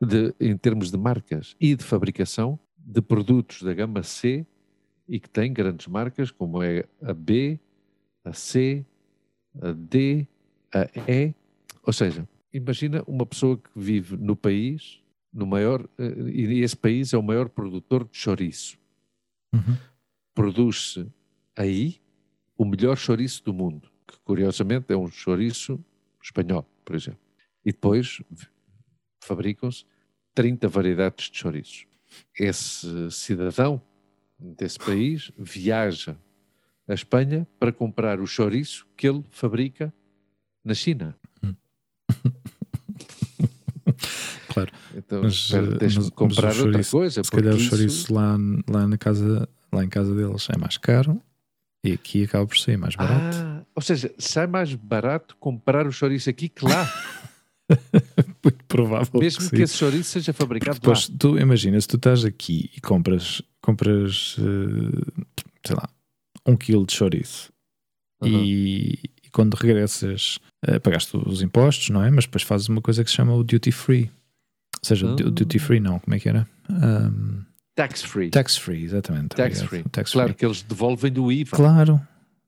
de, em termos de marcas e de fabricação de produtos da gama C e que tem grandes marcas como é a B, a C, a D, a E. Ou seja, imagina uma pessoa que vive no país, no maior, eh, e esse país é o maior produtor de chouriço. Uhum. Produz-se aí o melhor chouriço do mundo, que curiosamente é um chouriço espanhol, por exemplo. E depois fabricam-se 30 variedades de chouriços. Esse cidadão desse país viaja à Espanha para comprar o chouriço que ele fabrica na China. claro. Então, mas, deixa-me comprar mas outra coisa. Se calhar o isso... chouriço lá, lá, na casa, lá em casa deles é mais caro e aqui acaba por sair mais barato. Ah, ou seja, sai mais barato comprar o chouriço aqui que lá. Muito provável. Mesmo que, que, esse chouriço seja fabricado depois, lá. Tu imagina, se tu estás aqui e compras, compras uh, sei lá, um quilo de chouriço uhum. e, e, quando regressas uh, pagaste os impostos, não é? Mas depois fazes uma coisa que se chama o duty free. Ou seja, uhum. duty free não, como é que era? Um, Tax free. Tax free, exatamente. Tax free. Tax claro free. que eles devolvem do IVA. Claro.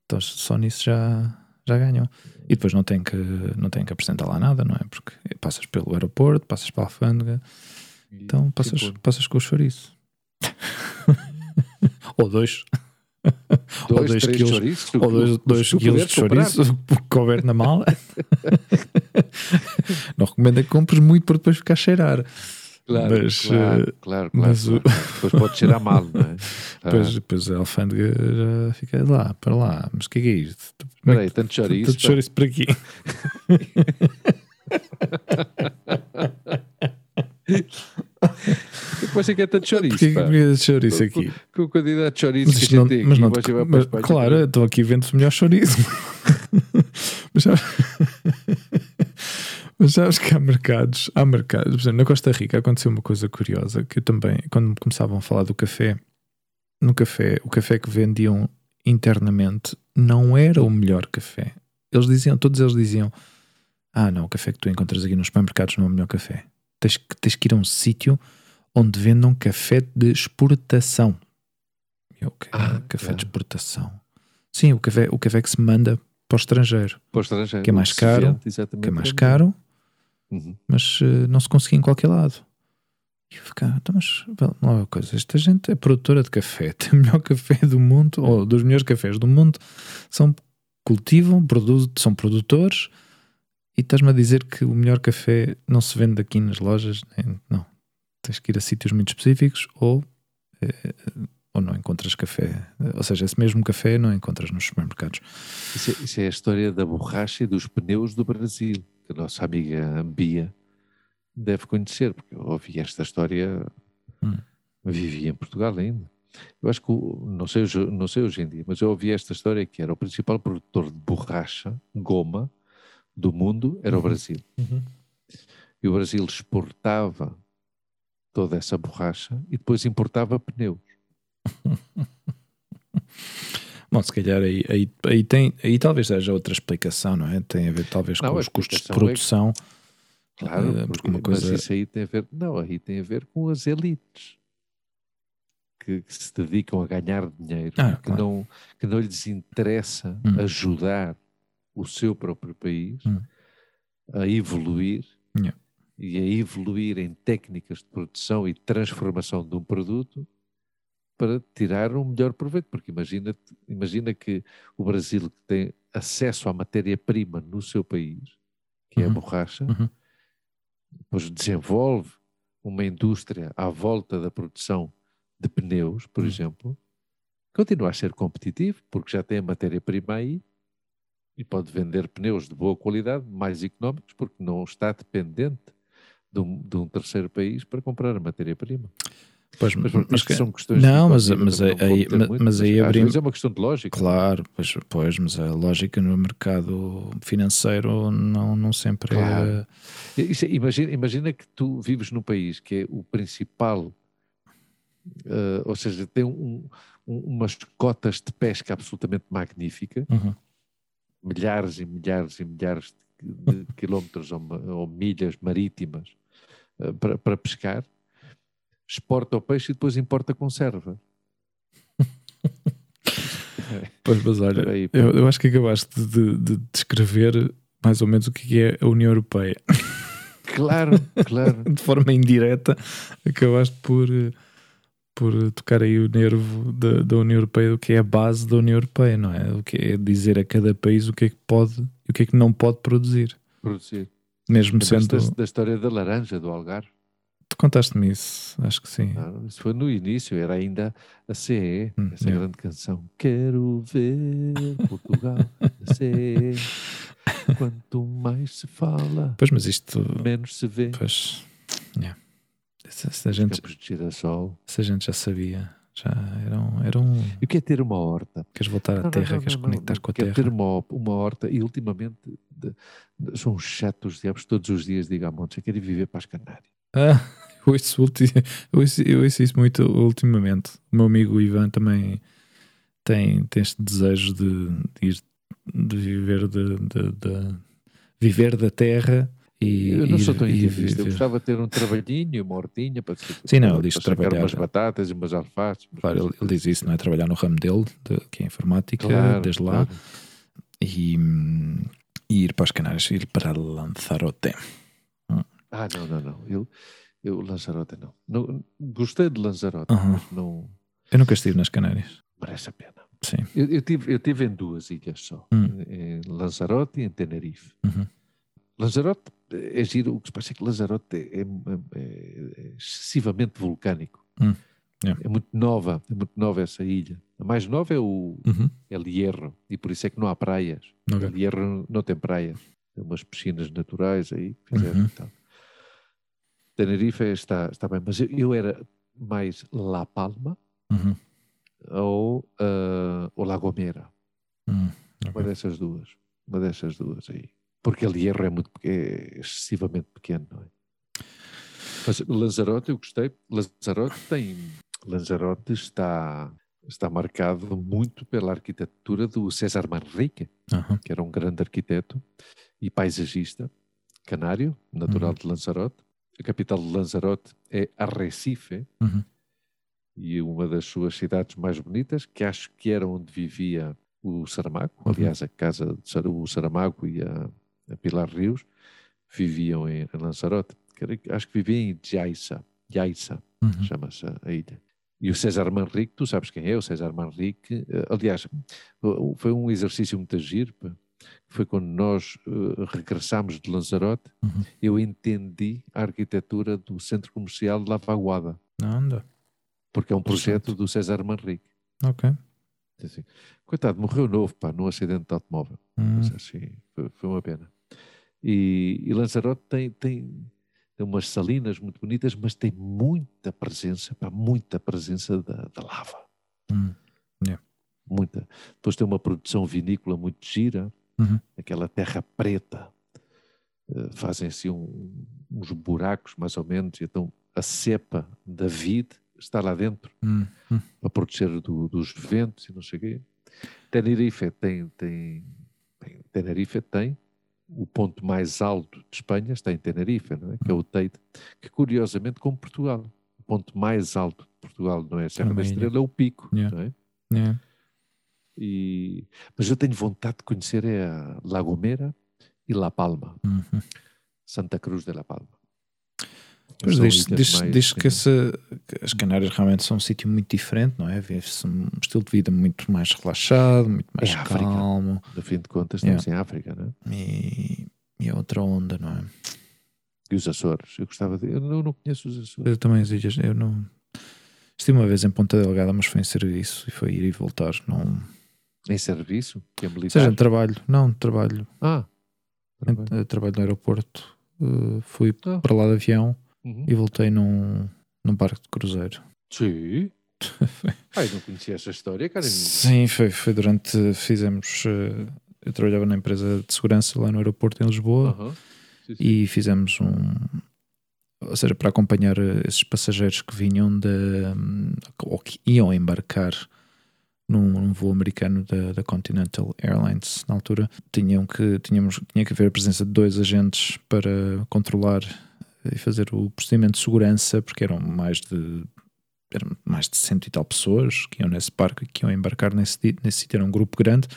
Então só nisso já, já ganham. E depois não tem, que, não tem que apresentar lá nada, não é? Porque passas pelo aeroporto, passas para a alfândega, então passas, passas com o chouriço. ou dois. Dois, ou dois quilos, chouriços, ou dois, dois quilos de chouriço houver na mala. não recomendo é que compres muito para depois ficar a cheirar. Claro, mas, claro, uh, claro, claro, mas claro. Depois pode cheirar mal, não é? Depois, depois a alfândega já fica lá, para lá. Mas o que é, que é isto? Espera aí, tanto chouriço. Tanto chouriço para aqui. Depois é que é tanto chouriço. Porquê que é chouriço aqui? Com a quantidade de chouriço mas que não, tem mas não, te, mas, Claro, estou aqui vendo-se melhor chouriço. mas já... Mas sabes que há mercados, há mercados, por exemplo, na Costa Rica aconteceu uma coisa curiosa que eu também, quando começavam a falar do café, no café, o café que vendiam internamente não era o melhor café. Eles diziam, todos eles diziam: Ah, não, o café que tu encontras aqui nos supermercados não é o melhor café. Tens, tens que ir a um sítio onde vendam café de exportação. Eu, okay, ah, café é. de exportação. Sim, o café, o café que se manda para o estrangeiro. Para o estrangeiro. Que é mais caro. Vende, que é mais caro Uhum. Mas uh, não se conseguia em qualquer lado. E eu ficava, então, mas não é uma coisa, esta gente é produtora de café, tem o melhor café do mundo, ou dos melhores cafés do mundo, são, cultivam, produzem, são produtores, e estás-me a dizer que o melhor café não se vende aqui nas lojas? Não. Tens que ir a sítios muito específicos ou, eh, ou não encontras café. Ou seja, esse mesmo café não encontras nos supermercados. Isso é, isso é a história da borracha e dos pneus do Brasil que a nossa amiga Bia deve conhecer, porque eu ouvi esta história, hum. vivia em Portugal ainda. Eu acho que, não sei, não sei hoje em dia, mas eu ouvi esta história que era o principal produtor de borracha, goma, do mundo, era uhum. o Brasil. Uhum. E o Brasil exportava toda essa borracha e depois importava pneus. Bom, se calhar aí, aí, aí, tem, aí talvez seja outra explicação, não é? Tem a ver talvez não, com os custos de produção. É que, claro, uh, porque, uma coisa... mas isso aí tem a ver, não, aí tem a ver com as elites que, que se dedicam a ganhar dinheiro, ah, que, claro. não, que não lhes interessa hum. ajudar o seu próprio país hum. a evoluir yeah. E a evoluir em técnicas de produção e transformação de um produto para tirar um melhor proveito, porque imagina, imagina que o Brasil que tem acesso à matéria-prima no seu país, que uhum. é a uhum. borracha, uhum. depois desenvolve uma indústria à volta da produção de pneus, por Hum. exemplo, continua a ser competitivo, porque já tem a matéria-prima aí e pode vender pneus de boa qualidade, mais económicos, porque não está dependente de um, de um terceiro país para comprar a matéria-prima. Pois, Mas, mas que- são questões não, mas, mas, aí, mas, muito, mas aí abrimos. é uma questão de lógica. Claro, pois, pois, mas a lógica no mercado financeiro não, não sempre Claro. é. Isso é- imagina, imagina que tu vives num país que é o principal, eh, ou seja, tem um- um- umas cotas de pesca absolutamente magnífica, Uhum. milhares e milhares e milhares de, de quilómetros ou, ou milhas marítimas para, para pescar, exporta o peixe e depois importa conserva. Pois, mas olha, aí, eu, eu acho que acabaste de, de descrever mais ou menos o que é a União Europeia. Claro, claro. De forma indireta, acabaste por, eh, por tocar aí o nervo da, da União Europeia, o que é a base da União Europeia, não é? O que é dizer a cada país o que é que pode e o que é que não pode produzir. Produzir. Mesmo Lembras-te sendo. da, da história da laranja do Algarve? Tu contaste-me isso, acho que sim. Ah, isso foi no início, era ainda a CE, Hum, essa é. grande canção. Quero ver Portugal na CE. Quanto mais se fala, Pois, mas isto. menos se vê. Pois. yeah. Se, se a gente, se a gente já sabia, já era um. Era um E o que é ter uma horta? queres voltar à Não, não, Terra, não, queres não, conectar não, com a Terra? ter uma, uma horta e ultimamente de- de- são chatos diabos todos os dias digo a montes, eu quero ir viver para as Canárias. Ah, eu ouço, ulti- eu, ouço, eu ouço isso muito ultimamente. O meu amigo Ivan também tem, tem este desejo de, de ir de viver de, de- de- viver da terra e Eu não sou tão intimista, eu gostava de ter um trabalhinho uma hortinha para, Sim, não, ele diz para trabalhar- umas batatas e umas alfaces. Claro, ele, ele diz isso, não é? Trabalhar no ramo dele, de- que é informática, Claro, desde lá, claro. e, e ir para as Canárias, ir para Lanzarote. Ah, não, não, não. Eu, eu Lanzarote não. não. Gostei de Lanzarote, Uhum. mas não Eu nunca estive nas Canárias. merece a pena. Sim. Eu, eu, tive, eu tive em duas ilhas só, Hum. em Lanzarote e em Tenerife. Uhum. Lanzarote é giro, o que se passa é que Lanzarote é, é- é excessivamente vulcânico. Hum, yeah. É muito nova, é muito nova essa ilha. A mais nova é o Uhum. El Hierro, e por isso é que não há praias. Ok. El Hierro não tem praias. Tem umas piscinas naturais aí, fizeram Uhum. e tal. Tenerife está, está bem, mas eu, eu era mais La Palma Uhum. ou, ah, ou La Gomera. Uhum. Uma dessas duas. Uma dessas duas aí. Porque El Hierro é, muito, é excessivamente pequeno, não é? Mas Lanzarote, eu gostei. Lanzarote tem. Lanzarote está, está marcado muito pela arquitetura do César Manrique, Uhum. que era um grande arquiteto e paisagista canário, natural Uhum. de Lanzarote. A capital de Lanzarote é Arrecife Uhum. e uma das suas cidades mais bonitas, que acho que era onde vivia o Saramago. Uhum. Aliás, a casa de Sar- o Saramago e a, a Pilar Rios viviam em, Lanzarote. Acho que viviam em Jaiça, Jaiça Uhum. chama-se a ilha. E o César Manrique, tu sabes quem é o César Manrique? eh, Aliás, foi um exercício muito giro. Foi quando nós eh, regressámos de Lanzarote, Uhum. eu entendi a arquitetura do centro comercial de Lavaguada, anda. porque é um projeto do César Manrique. Ok. Assim, coitado, morreu novo, pá, num acidente de automóvel. Hum. Mas, assim, foi, foi uma pena. E, e Lanzarote tem, tem, tem umas salinas muito bonitas, mas tem muita presença, pá, muita presença da, da lava. Hum. Muita. Depois tem uma produção vinícola muito gira, Uhum. aquela terra preta. eh, fazem assim um- uns buracos, mais ou menos, e então a cepa da vide está lá dentro Hum. Hum. a proteger do- dos ventos e não sei o quê. Tenerife tem, tem, tem- Tenerife tem o ponto mais alto de Espanha, está em Tenerife, não é? que é o Teide, que curiosamente como Portugal. O ponto mais alto de Portugal não é a Serra da ilha. Estrela, é o Pico. Yeah. Não é? Yeah. E, mas eu tenho vontade de conhecer é a La Gomera e La Palma, Uhum. Santa Cruz de La Palma. Pois diz, diz, mais- diz que, essa- que as Canárias realmente são um sítio muito diferente, não é? Vive-se um estilo de vida muito mais relaxado, muito mais É África. calmo No fim de contas, Yeah. estamos em África, não é? e, e é outra onda, não é? E os Açores. Eu gostava de. Eu não, não conheço os Açores. Eu também as ilhas, eu não. Estive uma vez em Ponta Delgada, mas foi em serviço e foi ir e voltar. Não... Em serviço? Que é Ou militar? seja, em trabalho. Não, trabalho. Ah, trabalho. trabalho no aeroporto. Eh, fui Ah. para lá de avião Uhum. e voltei num, num barco de cruzeiro. Sim. Ai, não conhecia essa história, cara. Sim, foi, foi durante. Fizemos. eh, eu trabalhava na empresa de segurança lá no aeroporto em Lisboa Aham. Sim, sim. e fizemos um. Ou seja, para acompanhar eh, esses passageiros que vinham de. hum, ou que iam embarcar num, num voo americano da, da Continental Airlines na altura, tinham que, tínhamos, tinha que haver a presença de dois agentes para controlar e fazer o procedimento de segurança, porque eram mais de. Eram mais de cento e tal pessoas que iam nesse barco que iam embarcar nesse, nesse sítio, era um grupo grande.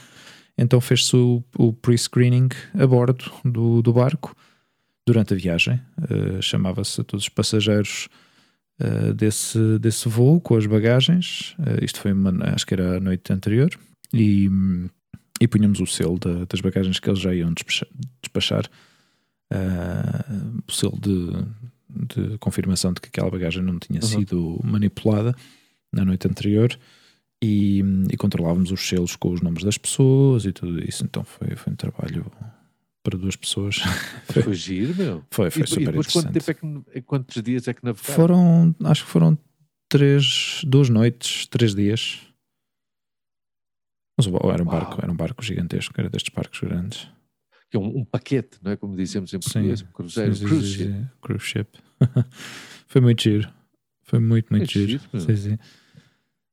Então fez-se o, o pre-screening a bordo do, do barco durante a viagem. Eh, Chamava-se a todos os passageiros eh, desse, desse voo com as bagagens. Eh, isto foi, uma, acho que era a noite anterior. E, hum, e punhamos o selo da- das bagagens que eles já iam despachar. O selo de, de confirmação de que aquela bagagem não tinha Uhum. sido manipulada na noite anterior. E, e controlávamos os selos com os nomes das pessoas e tudo isso. Então foi, foi um trabalho para duas pessoas. Foi giro, meu. Foi, foi e, super e depois quanto interessante. tempo é que, quantos dias é que navegaram? Foram, acho que foram três, duas noites, três dias. Mas era um barco, Uau. era um barco gigantesco, era destes barcos grandes. Que é um, um paquete, não é? Como dizemos em português, um cruzeiro. Sim, cruise sim, ship. Cruise ship. foi muito giro. Foi muito, muito É giro. giro, sim,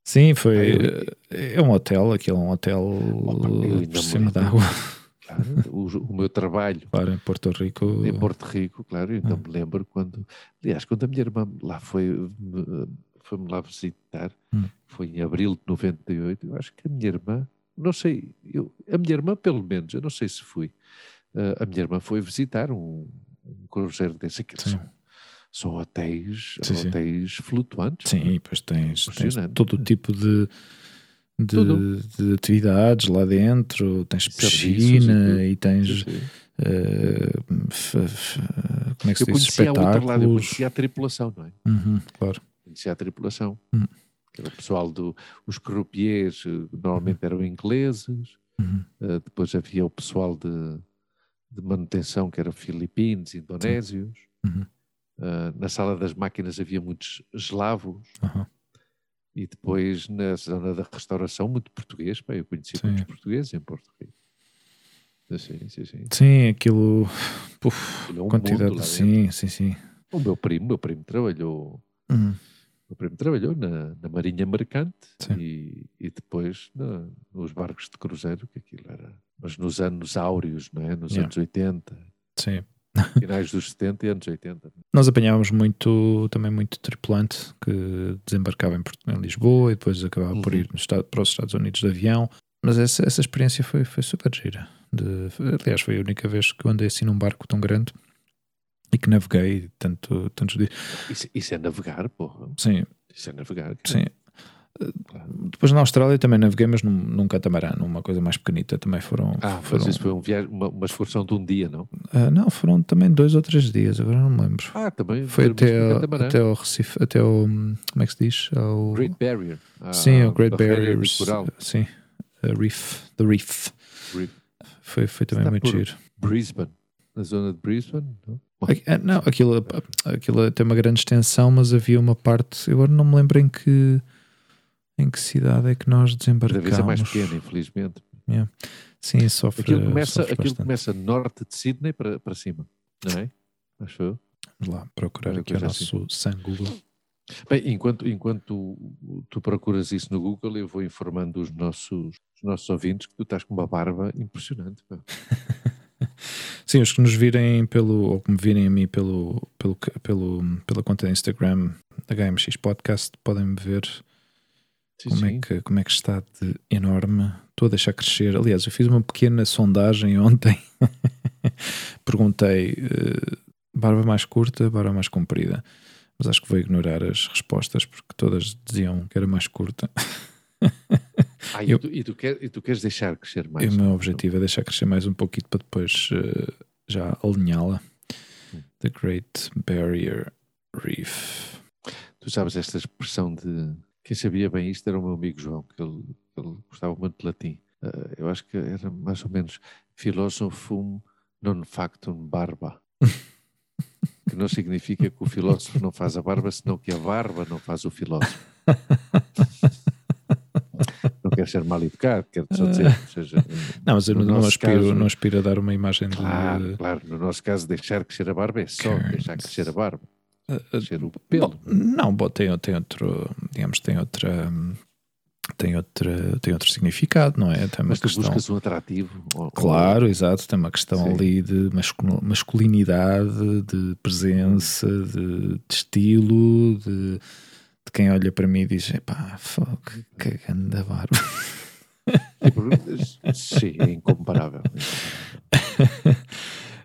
sim. Foi. Ah, eu- eh, É um hotel, aquilo é um hotel Opa, por cima d'água. Claro, o, o meu trabalho Claro, em Porto Rico. em Porto Rico, claro, então Hum. me lembro quando, aliás, quando a minha irmã lá foi, me- foi-me lá visitar, Hum. foi em abril de 98, eu acho que a minha irmã, não sei, eu, a minha irmã pelo menos, eu não sei se fui, eh, a minha irmã foi visitar um, um cruzeiro desse, Sim. são, são hotéis, Sim, sim. hotéis flutuantes. Sim, e depois tens, tens todo o tipo de, de, de atividades lá dentro, tens e piscina e tens f- f- como é que se Eu diz? outra lado, eu conhecia a tripulação, não é? Uhum, claro. Conhecia a tripulação. Hum. Que era o pessoal do, os croupiers, eh, normalmente eram ingleses, Uhum, Uh, depois havia o pessoal de, de manutenção, que eram filipinos, indonésios. Uhum. Uh, na sala das máquinas havia muitos eslavos. aham. E depois na zona da restauração, muito português. Pá, eu conheci Sim. muitos portugueses em Porto Rico. Sim, sim, sim. Sim, aquilo. Puf, Aquilo é um quantidade. sim, sim, sim. O meu primo, meu primo trabalhou, Uhum, meu primo trabalhou na, na Marinha Mercante e, e depois na- nos barcos de cruzeiro, que aquilo era. Mas nos anos áureos, não é? Nos Yeah. anos 80, sim. finais dos 70 e anos 80. Nós apanhávamos muito, também muito tripulante que desembarcava em, em Lisboa e depois acabava por Uhum. ir no estado- para os Estados Unidos de avião. Mas essa, essa experiência foi, foi super gira. De- aliás, foi a única vez que eu andei assim num barco tão grande e que naveguei tanto, tantos dias. Isso, isso é navegar, porra. Sim, Isso é navegar. cara. sim. Depois na Austrália também naveguei, mas num, num catamarã, numa coisa mais pequenita. Também foram. Ah, foram mas isso foi um viagem, uma, uma excursão de um dia, não? Ah, não, foram também dois ou três dias, agora não me lembro. Ah, também. Foi até, catamarã. até ao Recife, até ao. Como é que se diz? Ao, Great Barrier. Ah, sim, ao Great Barrier. Sim, a Reef. The Reef. Reef. Foi, foi também muito giro. Brisbane. Na zona de Brisbane, não? Ah, Não, aquilo, aquilo tem uma grande extensão, mas havia uma parte. eu Agora não me lembro em que, em que cidade é que nós Cada desembarcámos. vez é mais pequena, infelizmente. Sim, sofre. Aquilo começa, sofre aquilo bastante. começa norte de Sydney para, para cima, não é? Acho eu. Vamos lá procurar aqui o coisa nosso Google. Bem, enquanto, enquanto tu procuras isso no Google, eu vou informando os nossos, os nossos ouvintes que tu estás com uma barba impressionante. Sim, os que nos virem pelo, ou que me virem a mim pelo, pelo, pelo, pela conta do Instagram da HMX Podcast, podem ver Sim, como, sim. É que, como é que está de enorme. Estou a deixar crescer. Aliás, eu fiz uma pequena sondagem ontem. Perguntei eh, barba mais curta, barba mais comprida. Mas acho que vou ignorar as respostas porque todas diziam que era mais curta. Ah, eu- e, tu, e, tu quer, e tu queres deixar crescer mais? O meu objetivo é deixar crescer mais um pouquinho para depois eh, já alinhá-la. Hum. The Great Barrier Reef. Tu sabes esta expressão de. Quem sabia bem isto era o meu amigo João, que ele, ele gostava muito de latim. Uh, eu acho que era mais ou menos filosofum non factum barba. que não significa que o filósofo não faz a barba, senão que a barba não faz o filósofo. não quero ser mal educado, quero só dizer. Seja, não, mas eu não, não, aspiro, caso, não aspiro a dar uma imagem claro, de. Claro, no nosso caso, deixar crescer a barba é só deixar crescer a barba. Crescer o pelo. Bom, não, bom, tem, tem outro, digamos, tem outra tem, outra, tem outro significado, não é? Tem Mas tu questão... buscas um atrativo. Ou, claro, ou... exato. Tem uma questão Sim. ali de masculinidade, de presença, de, de estilo, de, de, quem olha para mim e diz: pá, que grande barba. Sim, é incomparável.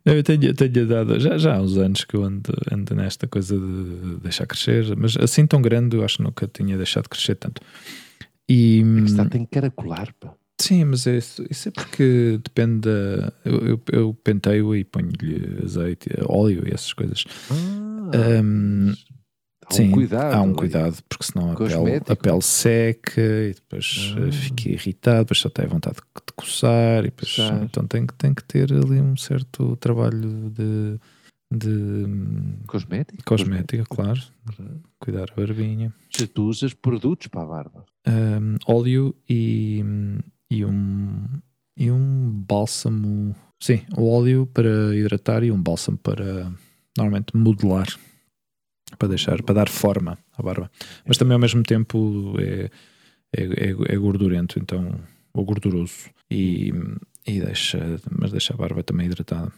Eu tenho, tenho dado, já, já há uns anos que eu ando, ando nesta coisa de deixar crescer, mas assim tão grande eu acho que nunca tinha deixado crescer tanto. E, é que está tem caracolar, pá. Sim, mas é, isso é porque depende da. Eu, eu, eu penteio e ponho-lhe azeite, óleo e essas coisas. Ah, um, há sim, um cuidado. Há um cuidado, porque senão a pele, a pele seca e depois ah. fica irritado, depois só tem vontade de coçar. E depois, então tem, tem que ter ali um certo trabalho de de cosmética, cosmética, claro. claro. Cuidar a barbinha. Se tu usas produtos para a barba, um, óleo e, e um e um bálsamo. Sim, o óleo para hidratar e um bálsamo para normalmente modelar para deixar para dar forma à barba. Mas também ao mesmo tempo é, é, é, é gordurento, então ou gorduroso e, e deixa, mas deixa a barba também hidratada.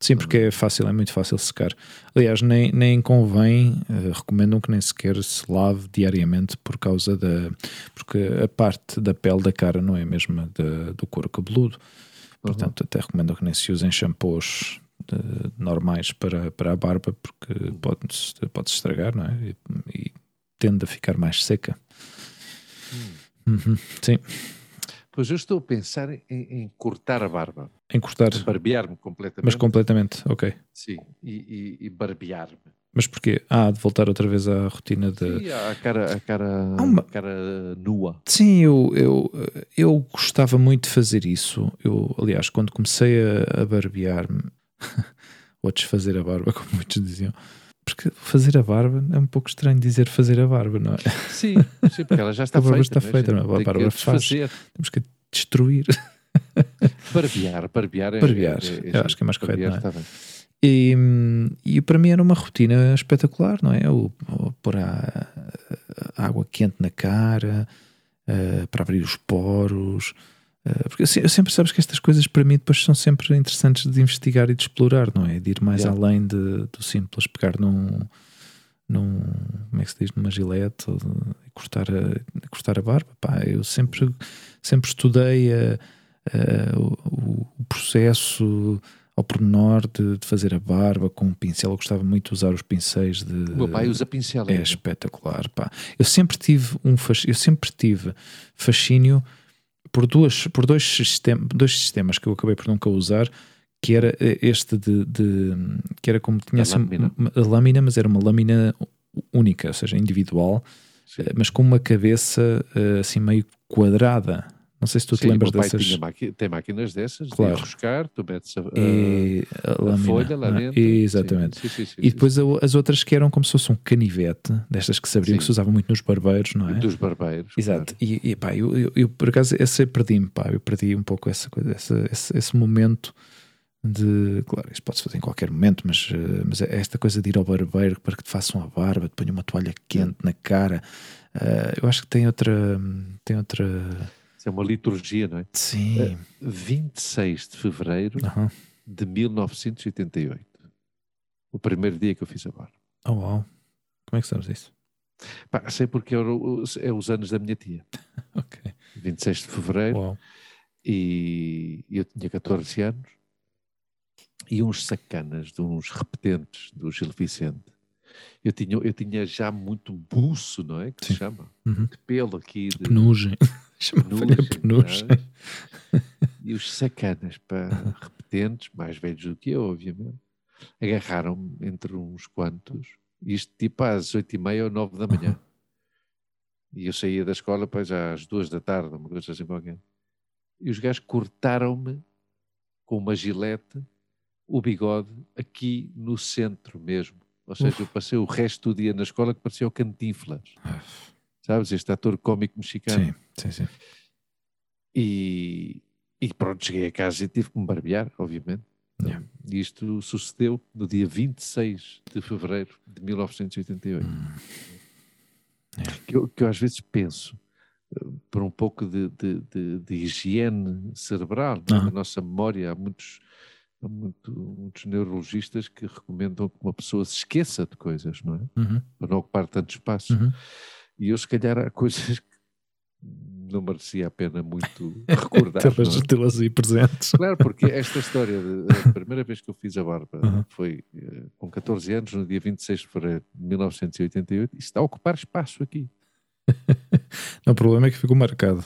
Sim, porque é fácil, é muito fácil secar. Aliás, nem, nem convém, uh, recomendam que nem sequer se lave diariamente por causa da. Porque a parte da pele da cara não é a mesma da, do couro cabeludo. Portanto, uhum. até recomendam que nem se usem shampoos normais para, para a barba, porque pode-se pode estragar, não é? E, e, tende a ficar mais seca. Hum. Uhum. Sim. Pois eu estou a pensar em, em cortar a barba. Em cortar? Barbear-me completamente. Mas completamente, ok. Sim, e, e, e barbear-me. Mas porquê? Ah, de voltar outra vez à rotina de. Sim, a cara, a cara, uma... a cara nua. Sim, eu, eu, eu gostava muito de fazer isso. Eu, aliás, quando comecei a, a barbear-me, ou a desfazer a barba, como muitos diziam, porque fazer a barba é um pouco estranho dizer fazer a barba, não é? Sim, sim porque ela já está a barba feita. está feita, não é? A barba faz. Temos que destruir. Barbear, barbear. É, barbear, é, é, eu acho que é mais correto, não é? E, e para mim era uma rotina espetacular, não é? O, o pôr a, a água quente na cara, uh, para abrir os poros, porque eu, eu sempre sabes que estas coisas para mim depois são sempre interessantes de investigar e de explorar, não é? De ir mais yeah. além de, do simples pegar num, num como é que se diz, numa gilete ou de, cortar, a, cortar a barba. Pá, eu sempre, sempre estudei a, a, o, o, processo ao pormenor de, de, fazer a barba com um pincel. Eu gostava muito de usar os pincéis de. O meu pai usa pincel. É espetacular, pá. Eu sempre tive um eu sempre tive fascínio por, duas, por dois, sistema, dois sistemas que eu acabei por nunca usar, que era eh, este de, de que era como tinha a assim lâmina. Uma, a lâmina, mas era uma lâmina única, ou seja, individual, Sim. Eh, mas com uma cabeça eh, assim meio quadrada. Não sei se tu Sim, te lembras dessas. tem máquinas dessas claro. de enroscar, tu metes a, a, a, a folha lá é? dentro. Exatamente. Sim, sim, sim, e depois as outras que eram como se fosse um canivete, destas que se abriam, que se usavam muito nos barbeiros, não é? Dos barbeiros. Exato. Claro. E, e pá, eu, eu, eu, por acaso essa perdi-me, pá, eu perdi um pouco essa coisa, essa, esse, esse momento de. Claro, isso pode-se fazer em qualquer momento, mas, eh, mas esta coisa de ir ao barbeiro para que te façam a barba, te ponham uma toalha quente na cara. Uh, eu acho que tem outra. Tem outra é uma liturgia, não é? Sim. Uh, 26 de fevereiro uhum. de 1988. O primeiro dia que eu fiz a barba. Oh, uau. Como é que sabes isso? Pá, sei porque é, é os anos da minha tia. ok. 26 de fevereiro. Uau. E eu tinha 14 anos. E uns sacanas, de uns repetentes do Gil Vicente. Eu tinha, eu tinha já muito buço, não é? Que Sim. se chama. Uhum. De pelo aqui. De... Penugem. Chama-lhe penugem. É? E os sacanas, para repetentes, mais velhos do que eu, obviamente, agarraram-me entre uns quantos Isto tipo às oito e meia ou nove da manhã. E eu saía da escola pois às duas da tarde, uma coisa assim qualquer. E os gajos cortaram-me com uma gilete o bigode aqui no centro mesmo. Ou seja, eu passei o resto do dia na escola que parecia o Cantinflas. Sabes, este ator cómico mexicano. Sim, sim, sim. E, e pronto, cheguei a casa e tive que me barbear, obviamente. Yeah. E isto sucedeu no dia 26 de fevereiro de 1988. Hum. Que, eu, que eu às vezes penso, eh, por um pouco de, de, de, de higiene cerebral não é? Na nossa memória, há muitos, há muito- muitos neurologistas que recomendam que uma pessoa se esqueça de coisas, não é? Uhum, Para não ocupar tanto espaço. uhum. E eu, se calhar, há coisas que não merecia a pena muito recordar. não é? Tê-las aí presentes. Claro, porque esta história, de, a primeira vez que eu fiz a barba Uhum. foi eh, com 14 anos, no dia 26 de fevereiro de 1988, e está a ocupar espaço aqui. Não, o problema é que ficou marcado.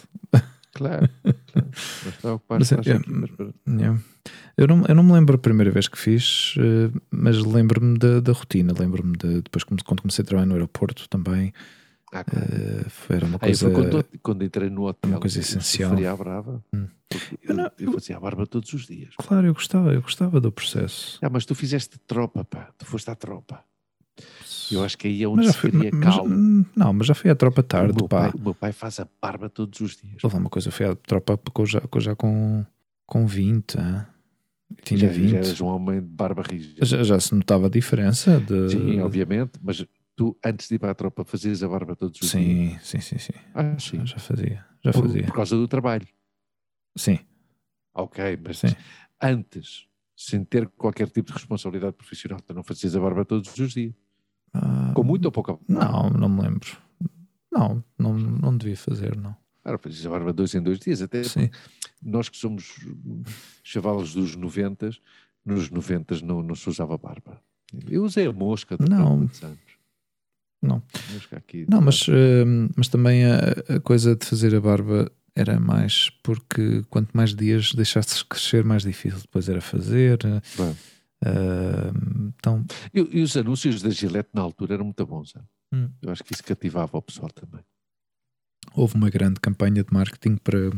Claro, claro. Mas está a ocupar Mas é- espaço é- aqui. Mas. Yeah. Eu, não, eu não me lembro a primeira vez que fiz, eh, mas lembro-me da, da rotina. Lembro-me de, depois, quando comecei a trabalhar no aeroporto também, ah, claro. foi, era uma Aí coisa. foi quando, quando entrei no hotel. uma coisa eu essencial. a brava. Hum. Eu não- eu, eu fazia a barba todos os dias. Claro, eu gostava, eu gostava do processo. Ah, mas tu fizeste tropa, pá. Tu foste à tropa. Eu acho que aí é onde Mas se fui, cria calma. não, mas já fui à tropa tarde, o, meu pá. pai, o meu pai faz a barba todos os dias. Houve uma coisa, fui à tropa com, já, com, já com, com 20. hã? Tinha Já, 20. já eras um homem de barba rígida. Já, já se notava a diferença de. Sim, obviamente, mas tu, antes de ir para a tropa, fazias a barba todos os dias? Sim, sim, sim, sim. Ah, sim. Já fazia. Já Por, fazia. por causa do trabalho. Sim, Ok, mas sim. antes, sem ter qualquer tipo de responsabilidade profissional, tu não fazias a barba todos os dias. Ah, Com muito ou pouca. Não, não me lembro. Não, não, não devia fazer, não. Claro, fazias a barba dois em dois dias. Até Sim. nós que somos chavalos dos 90, nos 90 não, não se usava barba. Eu usei a mosca Não. Não. Não, mas, hum, mas também a, a coisa de fazer a barba era mais porque quanto mais dias deixasses crescer, mais difícil depois era fazer. Ah, então, E, e os anúncios da Gillette na altura eram muito bons. Hum. Eu acho que isso cativava o pessoal também. houve uma grande campanha de marketing para,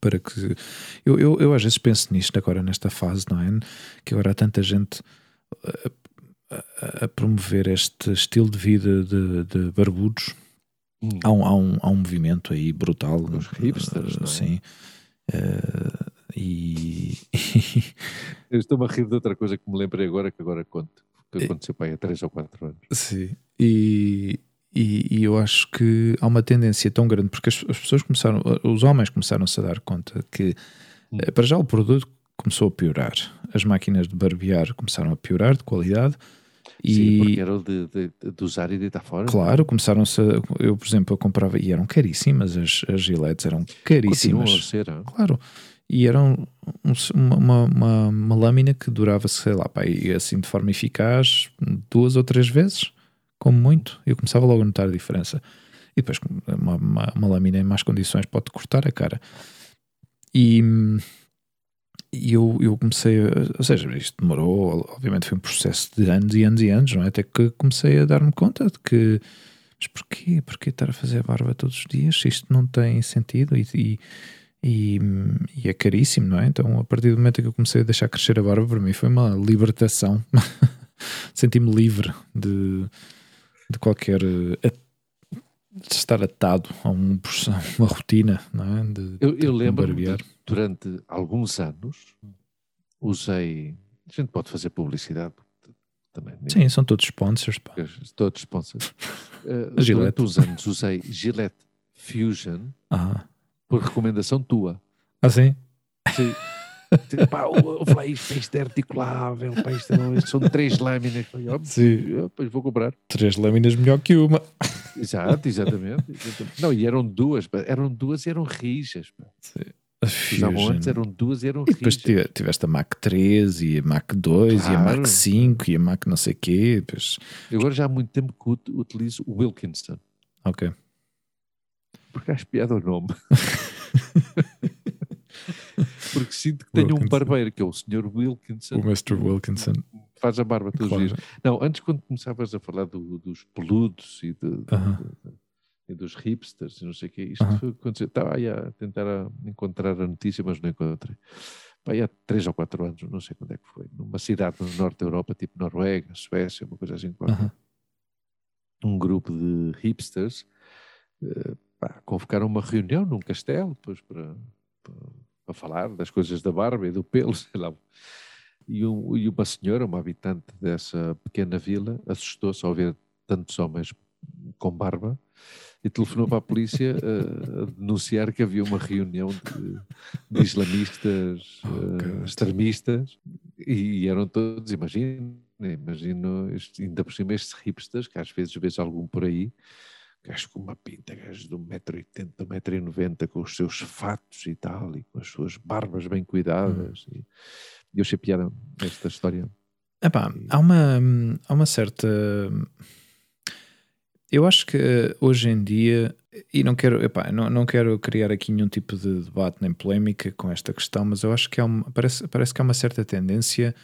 para que. Eu, eu, eu às vezes penso nisto agora, nesta fase, não é? Que agora há tanta gente a, promover este estilo de vida de, de barbudos. Hum. Há um, há, um, há um movimento aí brutal. Os hipsters, eh, não é? Sim. Eh, e. Eu estou-me a rir de outra coisa que me lembrei agora, que agora conto. Que aconteceu para aí há 3 ou 4 anos. Sim. E, e, e eu acho que há uma tendência tão grande, porque as, as pessoas começaram, os homens começaram-se a dar conta que, Hum. eh, para já, o produto começou a piorar. As máquinas de barbear começaram a piorar de qualidade. Sim, porque E, era de, de, de usar e deitar fora. claro, começaram-se a. Eu, por exemplo, eu comprava, e eram caríssimas, as, as giletes eram Continuam caríssimas. a ser. hein? Claro. E era um- uma, uma, uma, uma lâmina que durava, sei lá, pá, e assim de forma eficaz, duas ou três vezes, como muito. Eu começava logo a notar a diferença. E depois, uma, uma, uma lâmina em más condições pode cortar a cara. E, e eu, eu comecei, a, ou seja, isto demorou, obviamente foi um processo de anos e anos e anos, não é? Até que comecei a dar-me conta de que, mas porquê? Porquê estar a fazer a barba todos os dias? Isto não tem sentido e, e, e, e é caríssimo, não é? Então, a partir do momento em que eu comecei a deixar crescer a barba, para mim foi uma libertação. Senti-me livre de, de qualquer. eh, de estar atado a um, uma rotina, não é? De, Eu, eu lembro barbear. Durante alguns anos usei. A gente pode fazer publicidade também. Sim, são todos sponsors. Pá. Todos sponsors. Uh, durante uns anos usei Gillette Fusion Ah, por recomendação tua. ah sim? Sim. pá, ouve lá isto, isto é articulável, pá, isto, é- são três lâminas. Sim. Pois vou comprar. Três lâminas melhor que uma. Exato, exatamente. Não, e eram duas, eram duas e eram rijas. pá. Usavam antes, eram duas e eram E depois tive- tiveste a Mac 3 e a Mac 2 e a Claro. Mac 5 e a Mac não sei quê. Depois... Eu agora já há muito tempo que ut- utilizo o Wilkinson, Ok. porque acho piada o nome. porque sinto que tenho um Wilkinson. barbeiro, que é o Sr. Wilkinson, O Mr. Wilkinson. faz a barba todos Claro. os dias. Não, antes quando começavas a falar do- dos peludos e, de- de- Aham. de- e dos hipsters e não sei o quê, isto Aham. foi quando eu estava aí a tentar encontrar a notícia, mas não encontrei. Pá, aí há três ou quatro anos, não sei quando é que foi, numa cidade no norte da Europa, tipo Noruega, Suécia, uma coisa assim qualquer. Um grupo de hipsters eh, pá, convocaram uma reunião num castelo depois para, para, para falar das coisas da barba e do pelo, sei lá. E, um- e uma senhora, uma habitante dessa pequena vila, assustou-se ao ver tantos homens com barba e telefonou para a polícia eh, a denunciar que havia uma reunião de, de islamistas God. extremistas e, eram todos, imagino, imagino, este- ainda por cima estes hipsters, que às vezes vês algum por aí, gajos com uma pinta, gajos de 1,80m, 1,90m, com os seus fatos e tal, e com as suas barbas bem cuidadas. E, e eu achei piada esta história. Epá, há uma, há uma certa. Eu acho que eh, hoje em dia, e não quero, epá, não, não quero criar aqui nenhum tipo de debate nem polémica com esta questão, mas eu acho que há uma, parece, parece que há uma certa tendência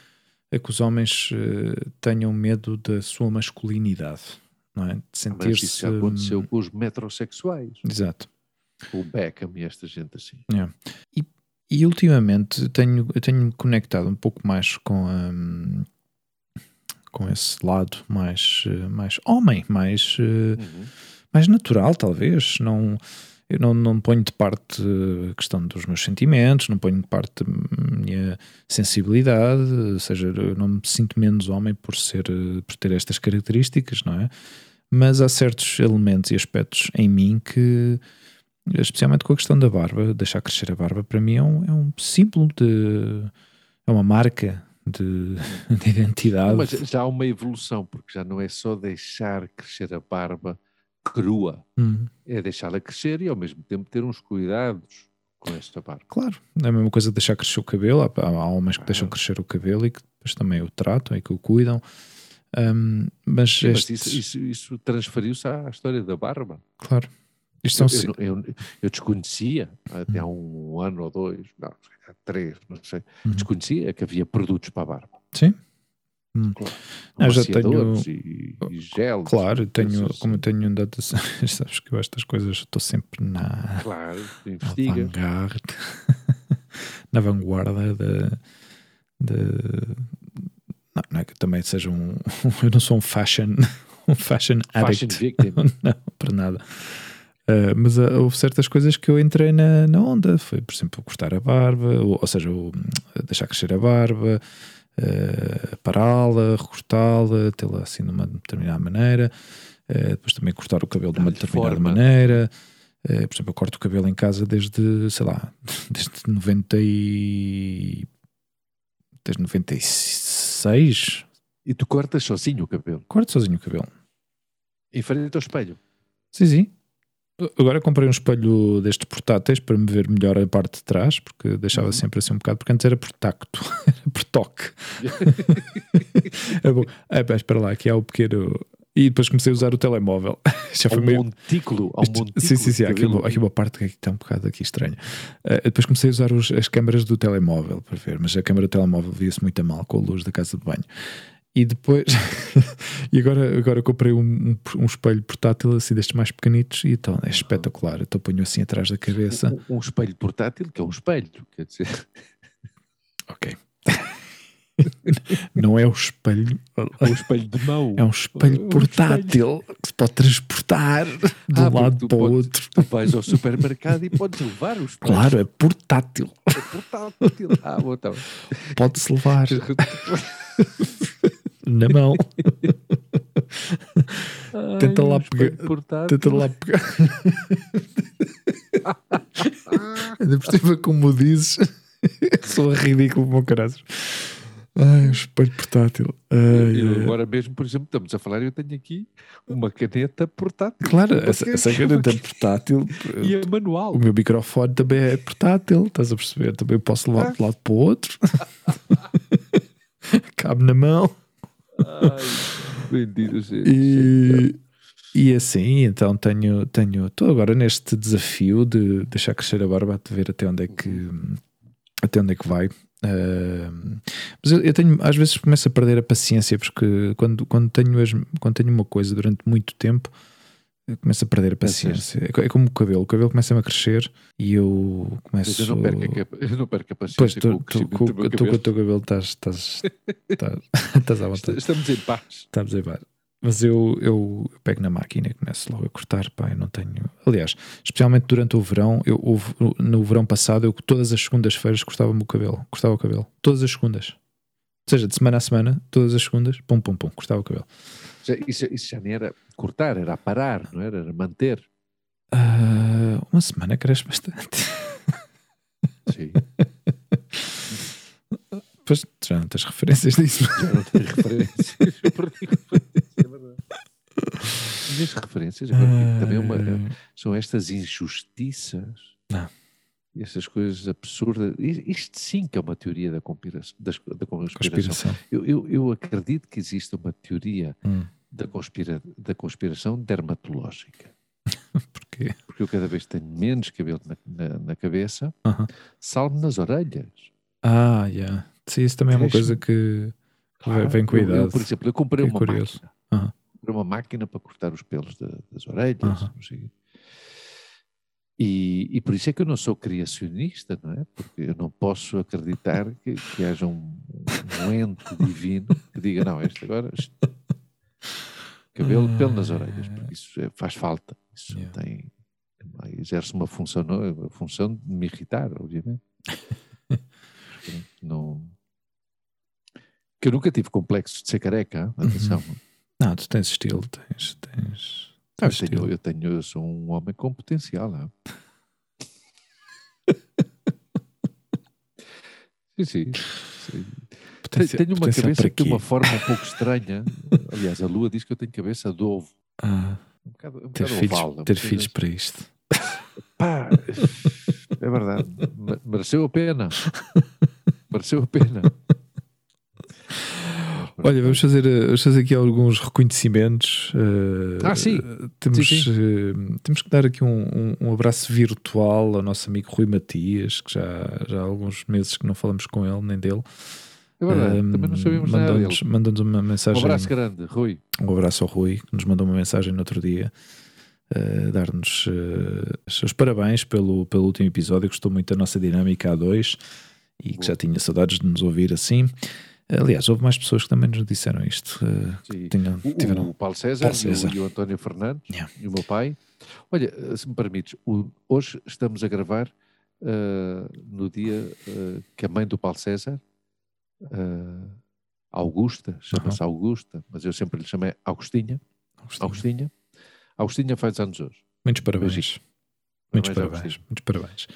a que os homens eh, tenham medo da sua masculinidade, não é? De Mas isso sentir-se. já aconteceu com os metrosexuais, Exato. com o Beckham e esta gente assim. E ultimamente tenho, eu tenho-me conectado um pouco mais com, a, com esse lado mais, eh, mais homem, mais, Uhum. mais natural, talvez. Não, eu não, não ponho de parte a questão dos meus sentimentos, não ponho de parte a minha sensibilidade, ou seja, eu não me sinto menos homem por, ser, eh, por ter estas características, não é? Mas há certos elementos e aspectos em mim que, especialmente com a questão da barba, deixar crescer a barba, para mim é um, é um símbolo de. é uma marca de, de identidade. Mas já há uma evolução, porque já não é só deixar crescer a barba crua, Hum, é deixá-la crescer e ao mesmo tempo ter uns cuidados com esta barba. claro, é a mesma coisa de deixar crescer o cabelo. Há, há homens que deixam crescer o cabelo e que depois também o tratam e que o cuidam. Hum, mas, Sim, mas estes- isso, isso, isso transferiu-se à história da barba. claro, isto são. Eu, eu, eu- eu desconhecia, até há um ano ou dois, não, três, não sei, Uhum. desconhecia que havia produtos para a barba. Sim, Claro. Ah, já tenho- e, e gelos. claro, tenho, coisas como eu assim. tenho andado. a- Sabes que eu estas coisas estou sempre na. Claro, investiga. avant-garde, na vanguarda da. não, não é que também seja um. Eu não sou um fashion, um fashion Fashion addict. victim. não, para nada. Uh, mas uh, houve certas coisas que eu entrei na, na onda. Foi, por exemplo, cortar a barba, ou, ou seja, o- deixar crescer a barba, uh, pará-la, recortá-la, tê-la assim de uma determinada maneira. Uh, depois também cortar o cabelo de uma determinada forma. maneira. Uh, por exemplo, eu corto o cabelo em casa desde, sei lá, desde 90 e... Desde 96. E tu cortas sozinho o cabelo, Corto sozinho o cabelo. em frente ao espelho. Sim, sim. Agora comprei um espelho destes portáteis para me ver melhor a parte de trás, porque deixava Uhum. sempre assim um bocado, porque antes era por tacto, era por toque. é bom. É, pá, espera lá, aqui há o pequeno. E depois comecei a usar o telemóvel. Já foi um meio. montículo, um Isto- montículo sim, sim, sim. Há aqui, uma, aqui uma parte que está um bocado aqui estranha. Eh, depois comecei a usar os- as câmaras do telemóvel para ver, mas a câmara do telemóvel via-se muito a mal com a luz da casa de banho. E depois. e agora, agora comprei um, um, um espelho portátil assim destes mais pequenitos e então é espetacular. Então ponho assim atrás da cabeça. Um, um espelho portátil, que é um espelho, quer dizer, Ok. Não é o espelho, um espelho de mão. é um espelho Um portátil que se pode transportar de Ah, um lado para o outro. Tu vais ao supermercado e podes levar o espelho. Claro, é portátil. É portátil. Ah, bom, bem. Pode-se levar na mão. Tenta Ai, lá um espelho pegar- portátil. Tenta lá pegar. Ainda por cima, como dizes, sou ridículo, meu caralho. Ai, o espelho portátil. Ai, Eu agora mesmo, por exemplo, estamos a falar, eu tenho aqui uma caneta portátil. Claro, essa, essa caneta portátil. E é manual. O meu microfone também é portátil, estás a perceber? Também posso levar de um lado para o outro. Cabe na mão. Ai, bendito seja. E, e assim, então tenho, tenho, estou agora neste desafio de deixar crescer a barba, de ver até onde é que, até onde é que vai. Uh, mas eu, eu, tenho, às vezes começo a perder a paciência porque quando, quando, tenho, as, quando tenho uma coisa durante muito tempo começo a perder a paciência. É, é como o cabelo, o cabelo começa-me a crescer e eu começo. Eu não perco a, eu não perco a paciência. Pois, tu, tu, com, tu, com o teu cabelo estás, estás, estás, estás à vontade. Estamos em paz. Estamos em paz. Mas eu, eu pego na máquina e começo logo a cortar, pá, eu não tenho... Aliás, especialmente durante o verão, eu, no verão passado, eu todas as segundas-feiras cortava-me o cabelo, cortava o cabelo, todas as segundas. Ou seja, de semana a semana, todas as segundas, pum, pum, pum, cortava o cabelo. Isso, isso já nem era cortar, era parar, não era? Era manter. Uh, uma semana cresce bastante. Sim. Pois já não tens referências disso. Já não tens referências. Eu perdi referências, é verdade. Minhas referências agora, também é uma, Ah. são estas injustiças. Não. Essas coisas absurdas. Isto sim que é uma teoria da, conspiração. Das, da conspiração. Conspiração. Eu, eu, eu acredito que existe uma teoria Hum. Da, conspira, da conspiração dermatológica. Porquê? Porque eu cada vez tenho menos cabelo na, na, na cabeça, Aham. salvo nas orelhas. Ah, yeah. Sim, isso também é uma coisa que Claro, vem com a eu- eu, idade. por exemplo, eu comprei Que uma curioso. máquina. Aham. Comprei uma máquina para cortar os pelos da- das orelhas. Não sei. E, e por isso é que eu não sou criacionista, não é? Porque eu não posso acreditar que, que haja um, um ente divino que diga, não, este agora... Cabelo, pelo nas orelhas, porque isso é- faz falta. Isso Ah. Yeah. tem, exerce uma função, não, é? a função de me irritar, obviamente. não, que eu nunca tive complexos de ser careca, hein? atenção. Não, tu tens estilo, tens. tens, Ah, eu, tens tenho, eu, tenho, eu sou um homem com potencial. hein? sim, sim. Tenho uma cabeça quê? uma forma um pouco estranha. Aliás, a Lua diz que eu tenho cabeça de ovo. Ah, Um bocado, um ter filhos, oval, não ter filhos para isto. Pá, é verdade. Me- Mereceu a pena. Mereceu a pena. Olha, vamos fazer, eh, vamos fazer aqui alguns reconhecimentos. eh, Ah, sim. Temos, Sim, sim. eh, temos que dar aqui um, um- um abraço virtual ao nosso amigo Rui Matias, que já, já há alguns meses que não falamos com ele, nem dele. É verdade. Eh, Também não sabemos nada mandou-nos, dele. mandou-nos uma Um mensagem. abraço grande, Rui. Um abraço ao Rui, que nos mandou uma mensagem no outro dia, eh, dar-nos eh, os parabéns pelo, pelo último episódio. Gostou muito da nossa dinâmica a dois e que já tinha saudades de nos ouvir assim. Aliás, houve mais pessoas que também nos disseram isto. Sim. tinham, O, tiveram, o Paulo César, Paulo e o- César. E, o, António Fernandes Yeah. e o meu pai. Olha, se me permites, o- hoje estamos a gravar no dia que a mãe do Paulo César, eh, Augusta, chama-se Augusta, mas eu sempre lhe chamei Augustinha. Agostinho. Augustinha. Augustinha faz anos hoje. Muitos parabéns. Muitos Parabéns. Muitos parabéns.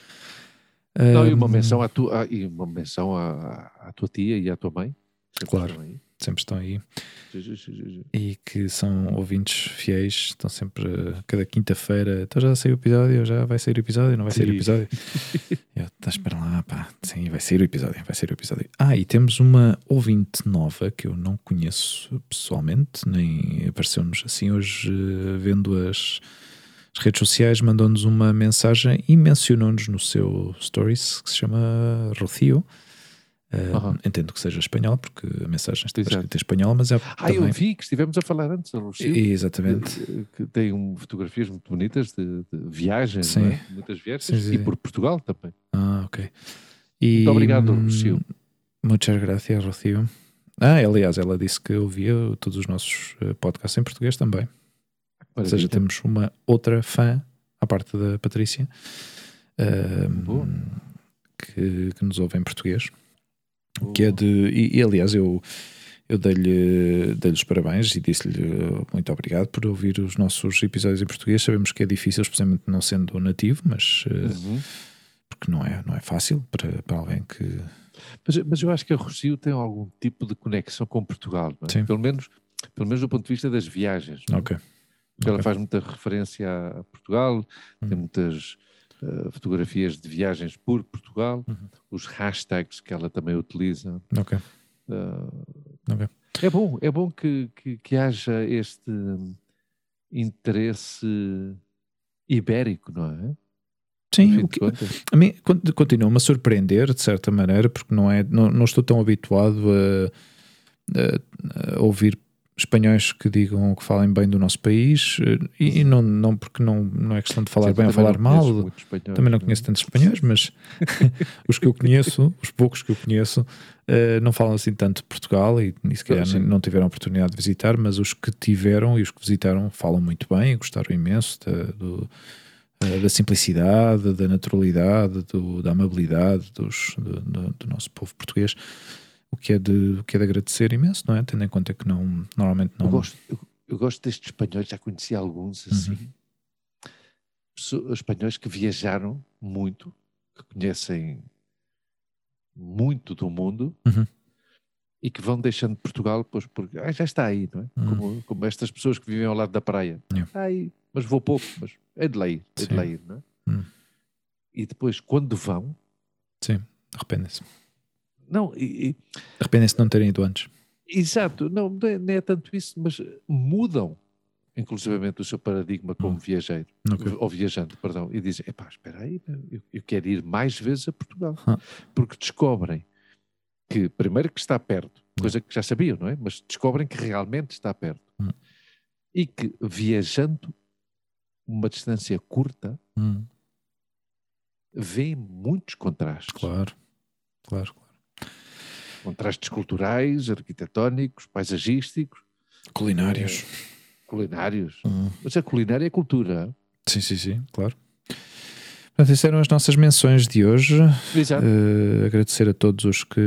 Não, e uma menção, à tua, à- e uma menção à, à tua tia e à tua mãe. Claro. aí. Sempre estão aí e que são ouvintes fiéis, estão sempre cada quinta-feira. Então já saiu o episódio, já vai sair o episódio, não vai sair o episódio. Eu, tá, espera lá, pá, sim, vai sair o episódio, vai sair o episódio. Ah, e temos uma ouvinte nova que eu não conheço pessoalmente, nem apareceu-nos assim hoje, eh, vendo as, as redes sociais, mandou-nos uma mensagem e mencionou-nos no seu stories que se chama Rocio. Eh, Aham. Entendo que seja espanhol, porque a mensagem está Exato. escrita em espanhol, mas é Ah, eu também. vi que estivemos a falar antes, a Lucio. Exatamente. que- que tem um, fotografias muito bonitas de, de viagens, Sim. é? muitas viagens, Sim, sim, e sim. por Portugal também. Ah, ok. E, Muito obrigado, hum, Rocio. Muchas gracias, Rocio. Ah, aliás, ela disse que ouvia todos os nossos eh, podcasts em português também. Ou seja, Maravilha. temos uma outra fã, à parte da Patrícia, hum, que, que nos ouve em português. Que é de. E, e, aliás, eu, eu dei-lhe dei os parabéns e disse-lhe eh, muito obrigado por ouvir os nossos episódios em português. Sabemos que é difícil, especialmente não sendo nativo, mas eh, Uhum. porque não é, não é fácil para, para alguém que. Mas, mas eu acho que a Rocio tem algum tipo de conexão com Portugal, é? Sim. Pelo, menos, pelo menos do ponto de vista das viagens. é? Ok. Ela Ok. faz muita referência a Portugal, tem Hum. muitas eh, fotografias de viagens por Portugal, Uhum. os hashtags que ela também utiliza. Ok. eh, Ok. É bom, é bom que, que, que haja este hum, interesse ibérico, não é? Sim, que, a mim continua-me a surpreender, de certa maneira, porque não, é, não, não estou tão habituado a, a, a ouvir espanhóis que digam que falem bem do nosso país eh, e, e não, não porque não, não é questão de falar Sim, bem ou falar mal também não conheço tantos espanhóis mas os que eu conheço os poucos que eu conheço uh, não falam assim tanto de Portugal e, e se calhar não, não tiveram oportunidade de visitar mas os que tiveram e os que visitaram falam muito bem gostaram imenso da, do, uh, da simplicidade da naturalidade do, da amabilidade dos, do, do, do nosso povo português o que é de, o que é de agradecer imenso, não é? Tendo em conta que não, normalmente não. Eu gosto, eu, eu gosto destes espanhóis, já conheci alguns assim. Uhum. Espanhóis que viajaram muito, que conhecem muito do mundo uhum. e que vão deixando Portugal, pois, porque ah, já está aí, não é? Uhum. Como, como, estas pessoas que vivem ao lado da praia. Yeah. Está aí, mas vou pouco, mas é de lá ir, é de lá ir, não é? Uhum. E depois, quando vão. Sim, arrependem-se. Não, e, Arrependem-se de não terem ido antes. Exato, não, não é, não é tanto isso, mas mudam inclusivamente o seu paradigma como hum. viajeiro, okay. ou viajante, perdão, e dizem, epá, espera aí, eu, eu quero ir mais vezes a Portugal, ah. porque descobrem que, primeiro que está perto, hum. coisa que já sabiam, não é? Mas descobrem que realmente está perto. Hum. E que viajando uma distância curta, hum. vêem muitos contrastes. Claro, claro, claro contrastes culturais, arquitetónicos, paisagísticos. Culinários. É, culinários. Uhum. Mas a culinária é cultura. Sim, sim, sim, claro. Portanto, essas eram as nossas menções de hoje. Uh, agradecer a todos os que,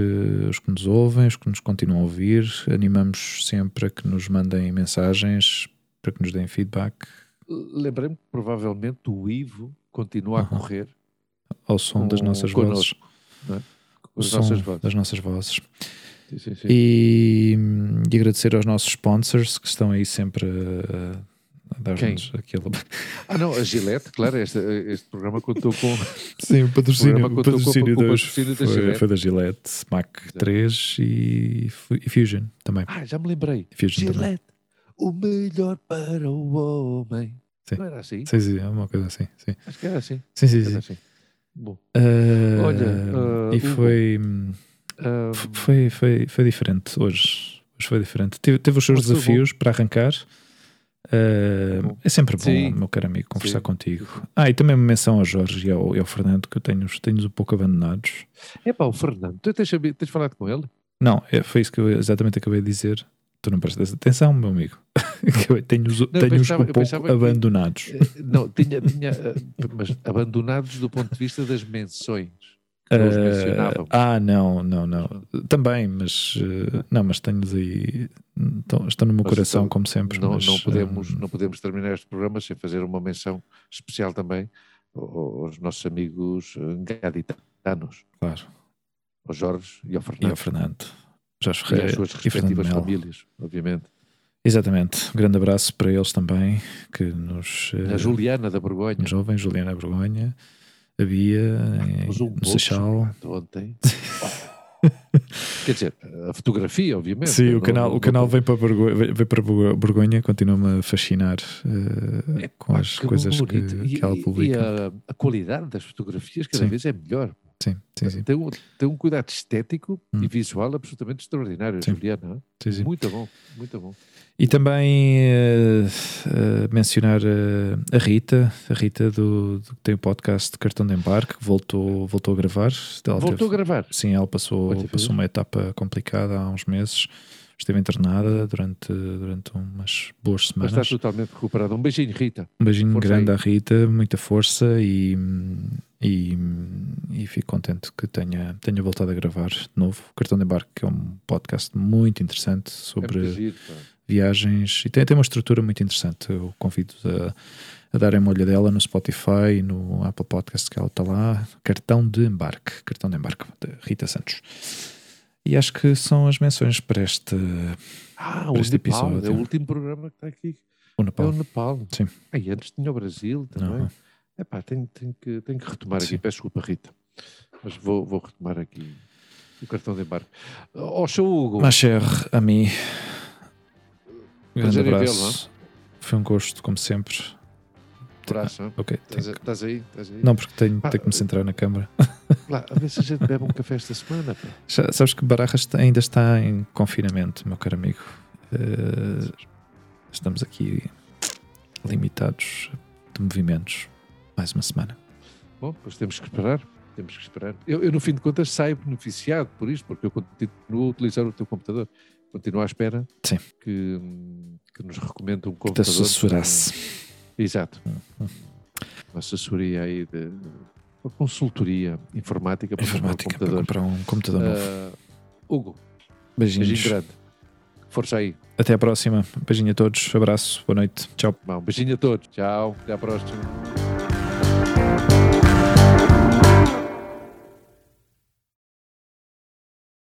os que nos ouvem, os que nos continuam a ouvir. Animamos sempre a que nos mandem mensagens, para que nos deem feedback. Lembrei-me que provavelmente o Ivo continua a correr ao som das nossas vozes. É? as nossas vozes. das nossas vozes. Sim, sim, sim. E, e, agradecer aos nossos sponsors que estão aí sempre a, a dar-nos aquilo. Ah, não, a Gillette, claro, este, este programa contou com. Sim, o patrocínio, o patrocínio, com, dos, patrocínio da foi, Gillette. foi da Gillette, Mac Exato. 3 e, e, Fusion também. Ah, já me lembrei. Fusion Gillette, também. o melhor para o homem. Sim. Não era assim? Sim, sim, é uma coisa assim. Sim. Acho que era assim. Sim, sim, sim. Bom. Uh, Olha, uh, e foi, uh, foi, foi, foi diferente hoje. Hoje foi diferente. Teve, teve os seus desafios para arrancar. Uh, é sempre bom, Sim. meu caro amigo, conversar Sim. contigo. Ah, e também uma menção ao Jorge e ao, e ao Fernando, que eu tenho, tenho um pouco abandonados. É pá, o Fernando, tu tens, tens falado com ele? Não, é, foi isso que eu exatamente acabei de dizer. Tu não prestas atenção, meu amigo. tenho-os tenho pensava, um pouco abandonados. Que, eh, não, tinha, tinha, eh, mas abandonados do ponto de vista das menções. Uh, ah, não, não, não. Também, mas uh, não, mas tenho-os aí. Estão, estão no meu mas coração, então, como sempre. Não, mas, não, podemos, uh, não podemos terminar este programa sem fazer uma menção especial também aos nossos amigos gaditanos. Claro. Ao Jorge e ao Fernando. E ao Fernando. Jorge Ferreira. E as suas respectivas famílias, obviamente. Exatamente. Um grande abraço para eles também, que nos... A Juliana da Borgonha. Jovem Juliana da Borgonha. A Bia, um no Seixal. Ontem. Quer dizer, a fotografia, obviamente. Sim, o canal, não, o canal vem, para Borgonha, vem para Borgonha, continua-me a fascinar uh, é, com as coisas que, que, ela publica. E a, a, qualidade das fotografias cada Sim. vez é melhor. Sim, sim, sim. Tem, um, tem um cuidado estético hum. e visual absolutamente extraordinário, sim. Juliana. Sim, sim. Muito bom, muito bom. E também uh, uh, mencionar uh, a Rita, a Rita do, do, que tem o podcast de Cartão de Embarque, que voltou, voltou a gravar. Ela voltou teve, a gravar? Sim, ela passou, passou uma etapa complicada há uns meses. Esteve internada durante, durante umas boas semanas. Mas está totalmente recuperada. Um beijinho, Rita. Um beijinho força grande aí. à Rita, muita força e, e, e, fico contente que tenha, tenha voltado a gravar de novo. O Cartão de Embarque que é um podcast muito interessante sobre é viagens e tem, tem uma estrutura muito interessante. Eu convido a, a darem uma olhadela no Spotify e no Apple Podcast que ela está lá. Cartão de Embarque. Cartão de Embarque, de Rita Santos. E acho que são as menções para este, ah, para este Nepal, episódio. É o último programa que está aqui. O Nepal. É o Nepal. Sim. Aí antes tinha o Brasil também. Uhum. Epá, tenho, tenho, que, tenho que retomar Sim. aqui. Peço desculpa, Rita. Mas vou, vou retomar aqui o cartão de embarque. Ó, oh, show Hugo. Ma chère ami. Grande abraço. É? Foi um gosto, como sempre. Abraço. Ok. Estás, aí? Estás aí? Não, porque tenho, Ah, tenho que me centrar na câmara. Lá, a ver se a gente bebe um café esta semana. pá. Já sabes que Barajas ainda está em confinamento, meu caro amigo. Eh, estamos aqui limitados de movimentos. Mais uma semana. Bom, pois temos que esperar. Temos que esperar. Eu, eu, no fim de contas, saio beneficiado por isto, porque eu continuo a utilizar o teu computador. Continuo à espera Sim. que, que nos recomende um Que te computador. assessorasse. Exato. Uma assessoria aí de uma consultoria informática para comprar um Informática para computador. comprar um computador novo. Ah, Hugo, Beijinhos. beijinho grande. Força aí. Até à próxima. Beijinho a todos. Abraço. Boa noite. Tchau. Bom, beijinho a todos. Tchau. Até à próxima.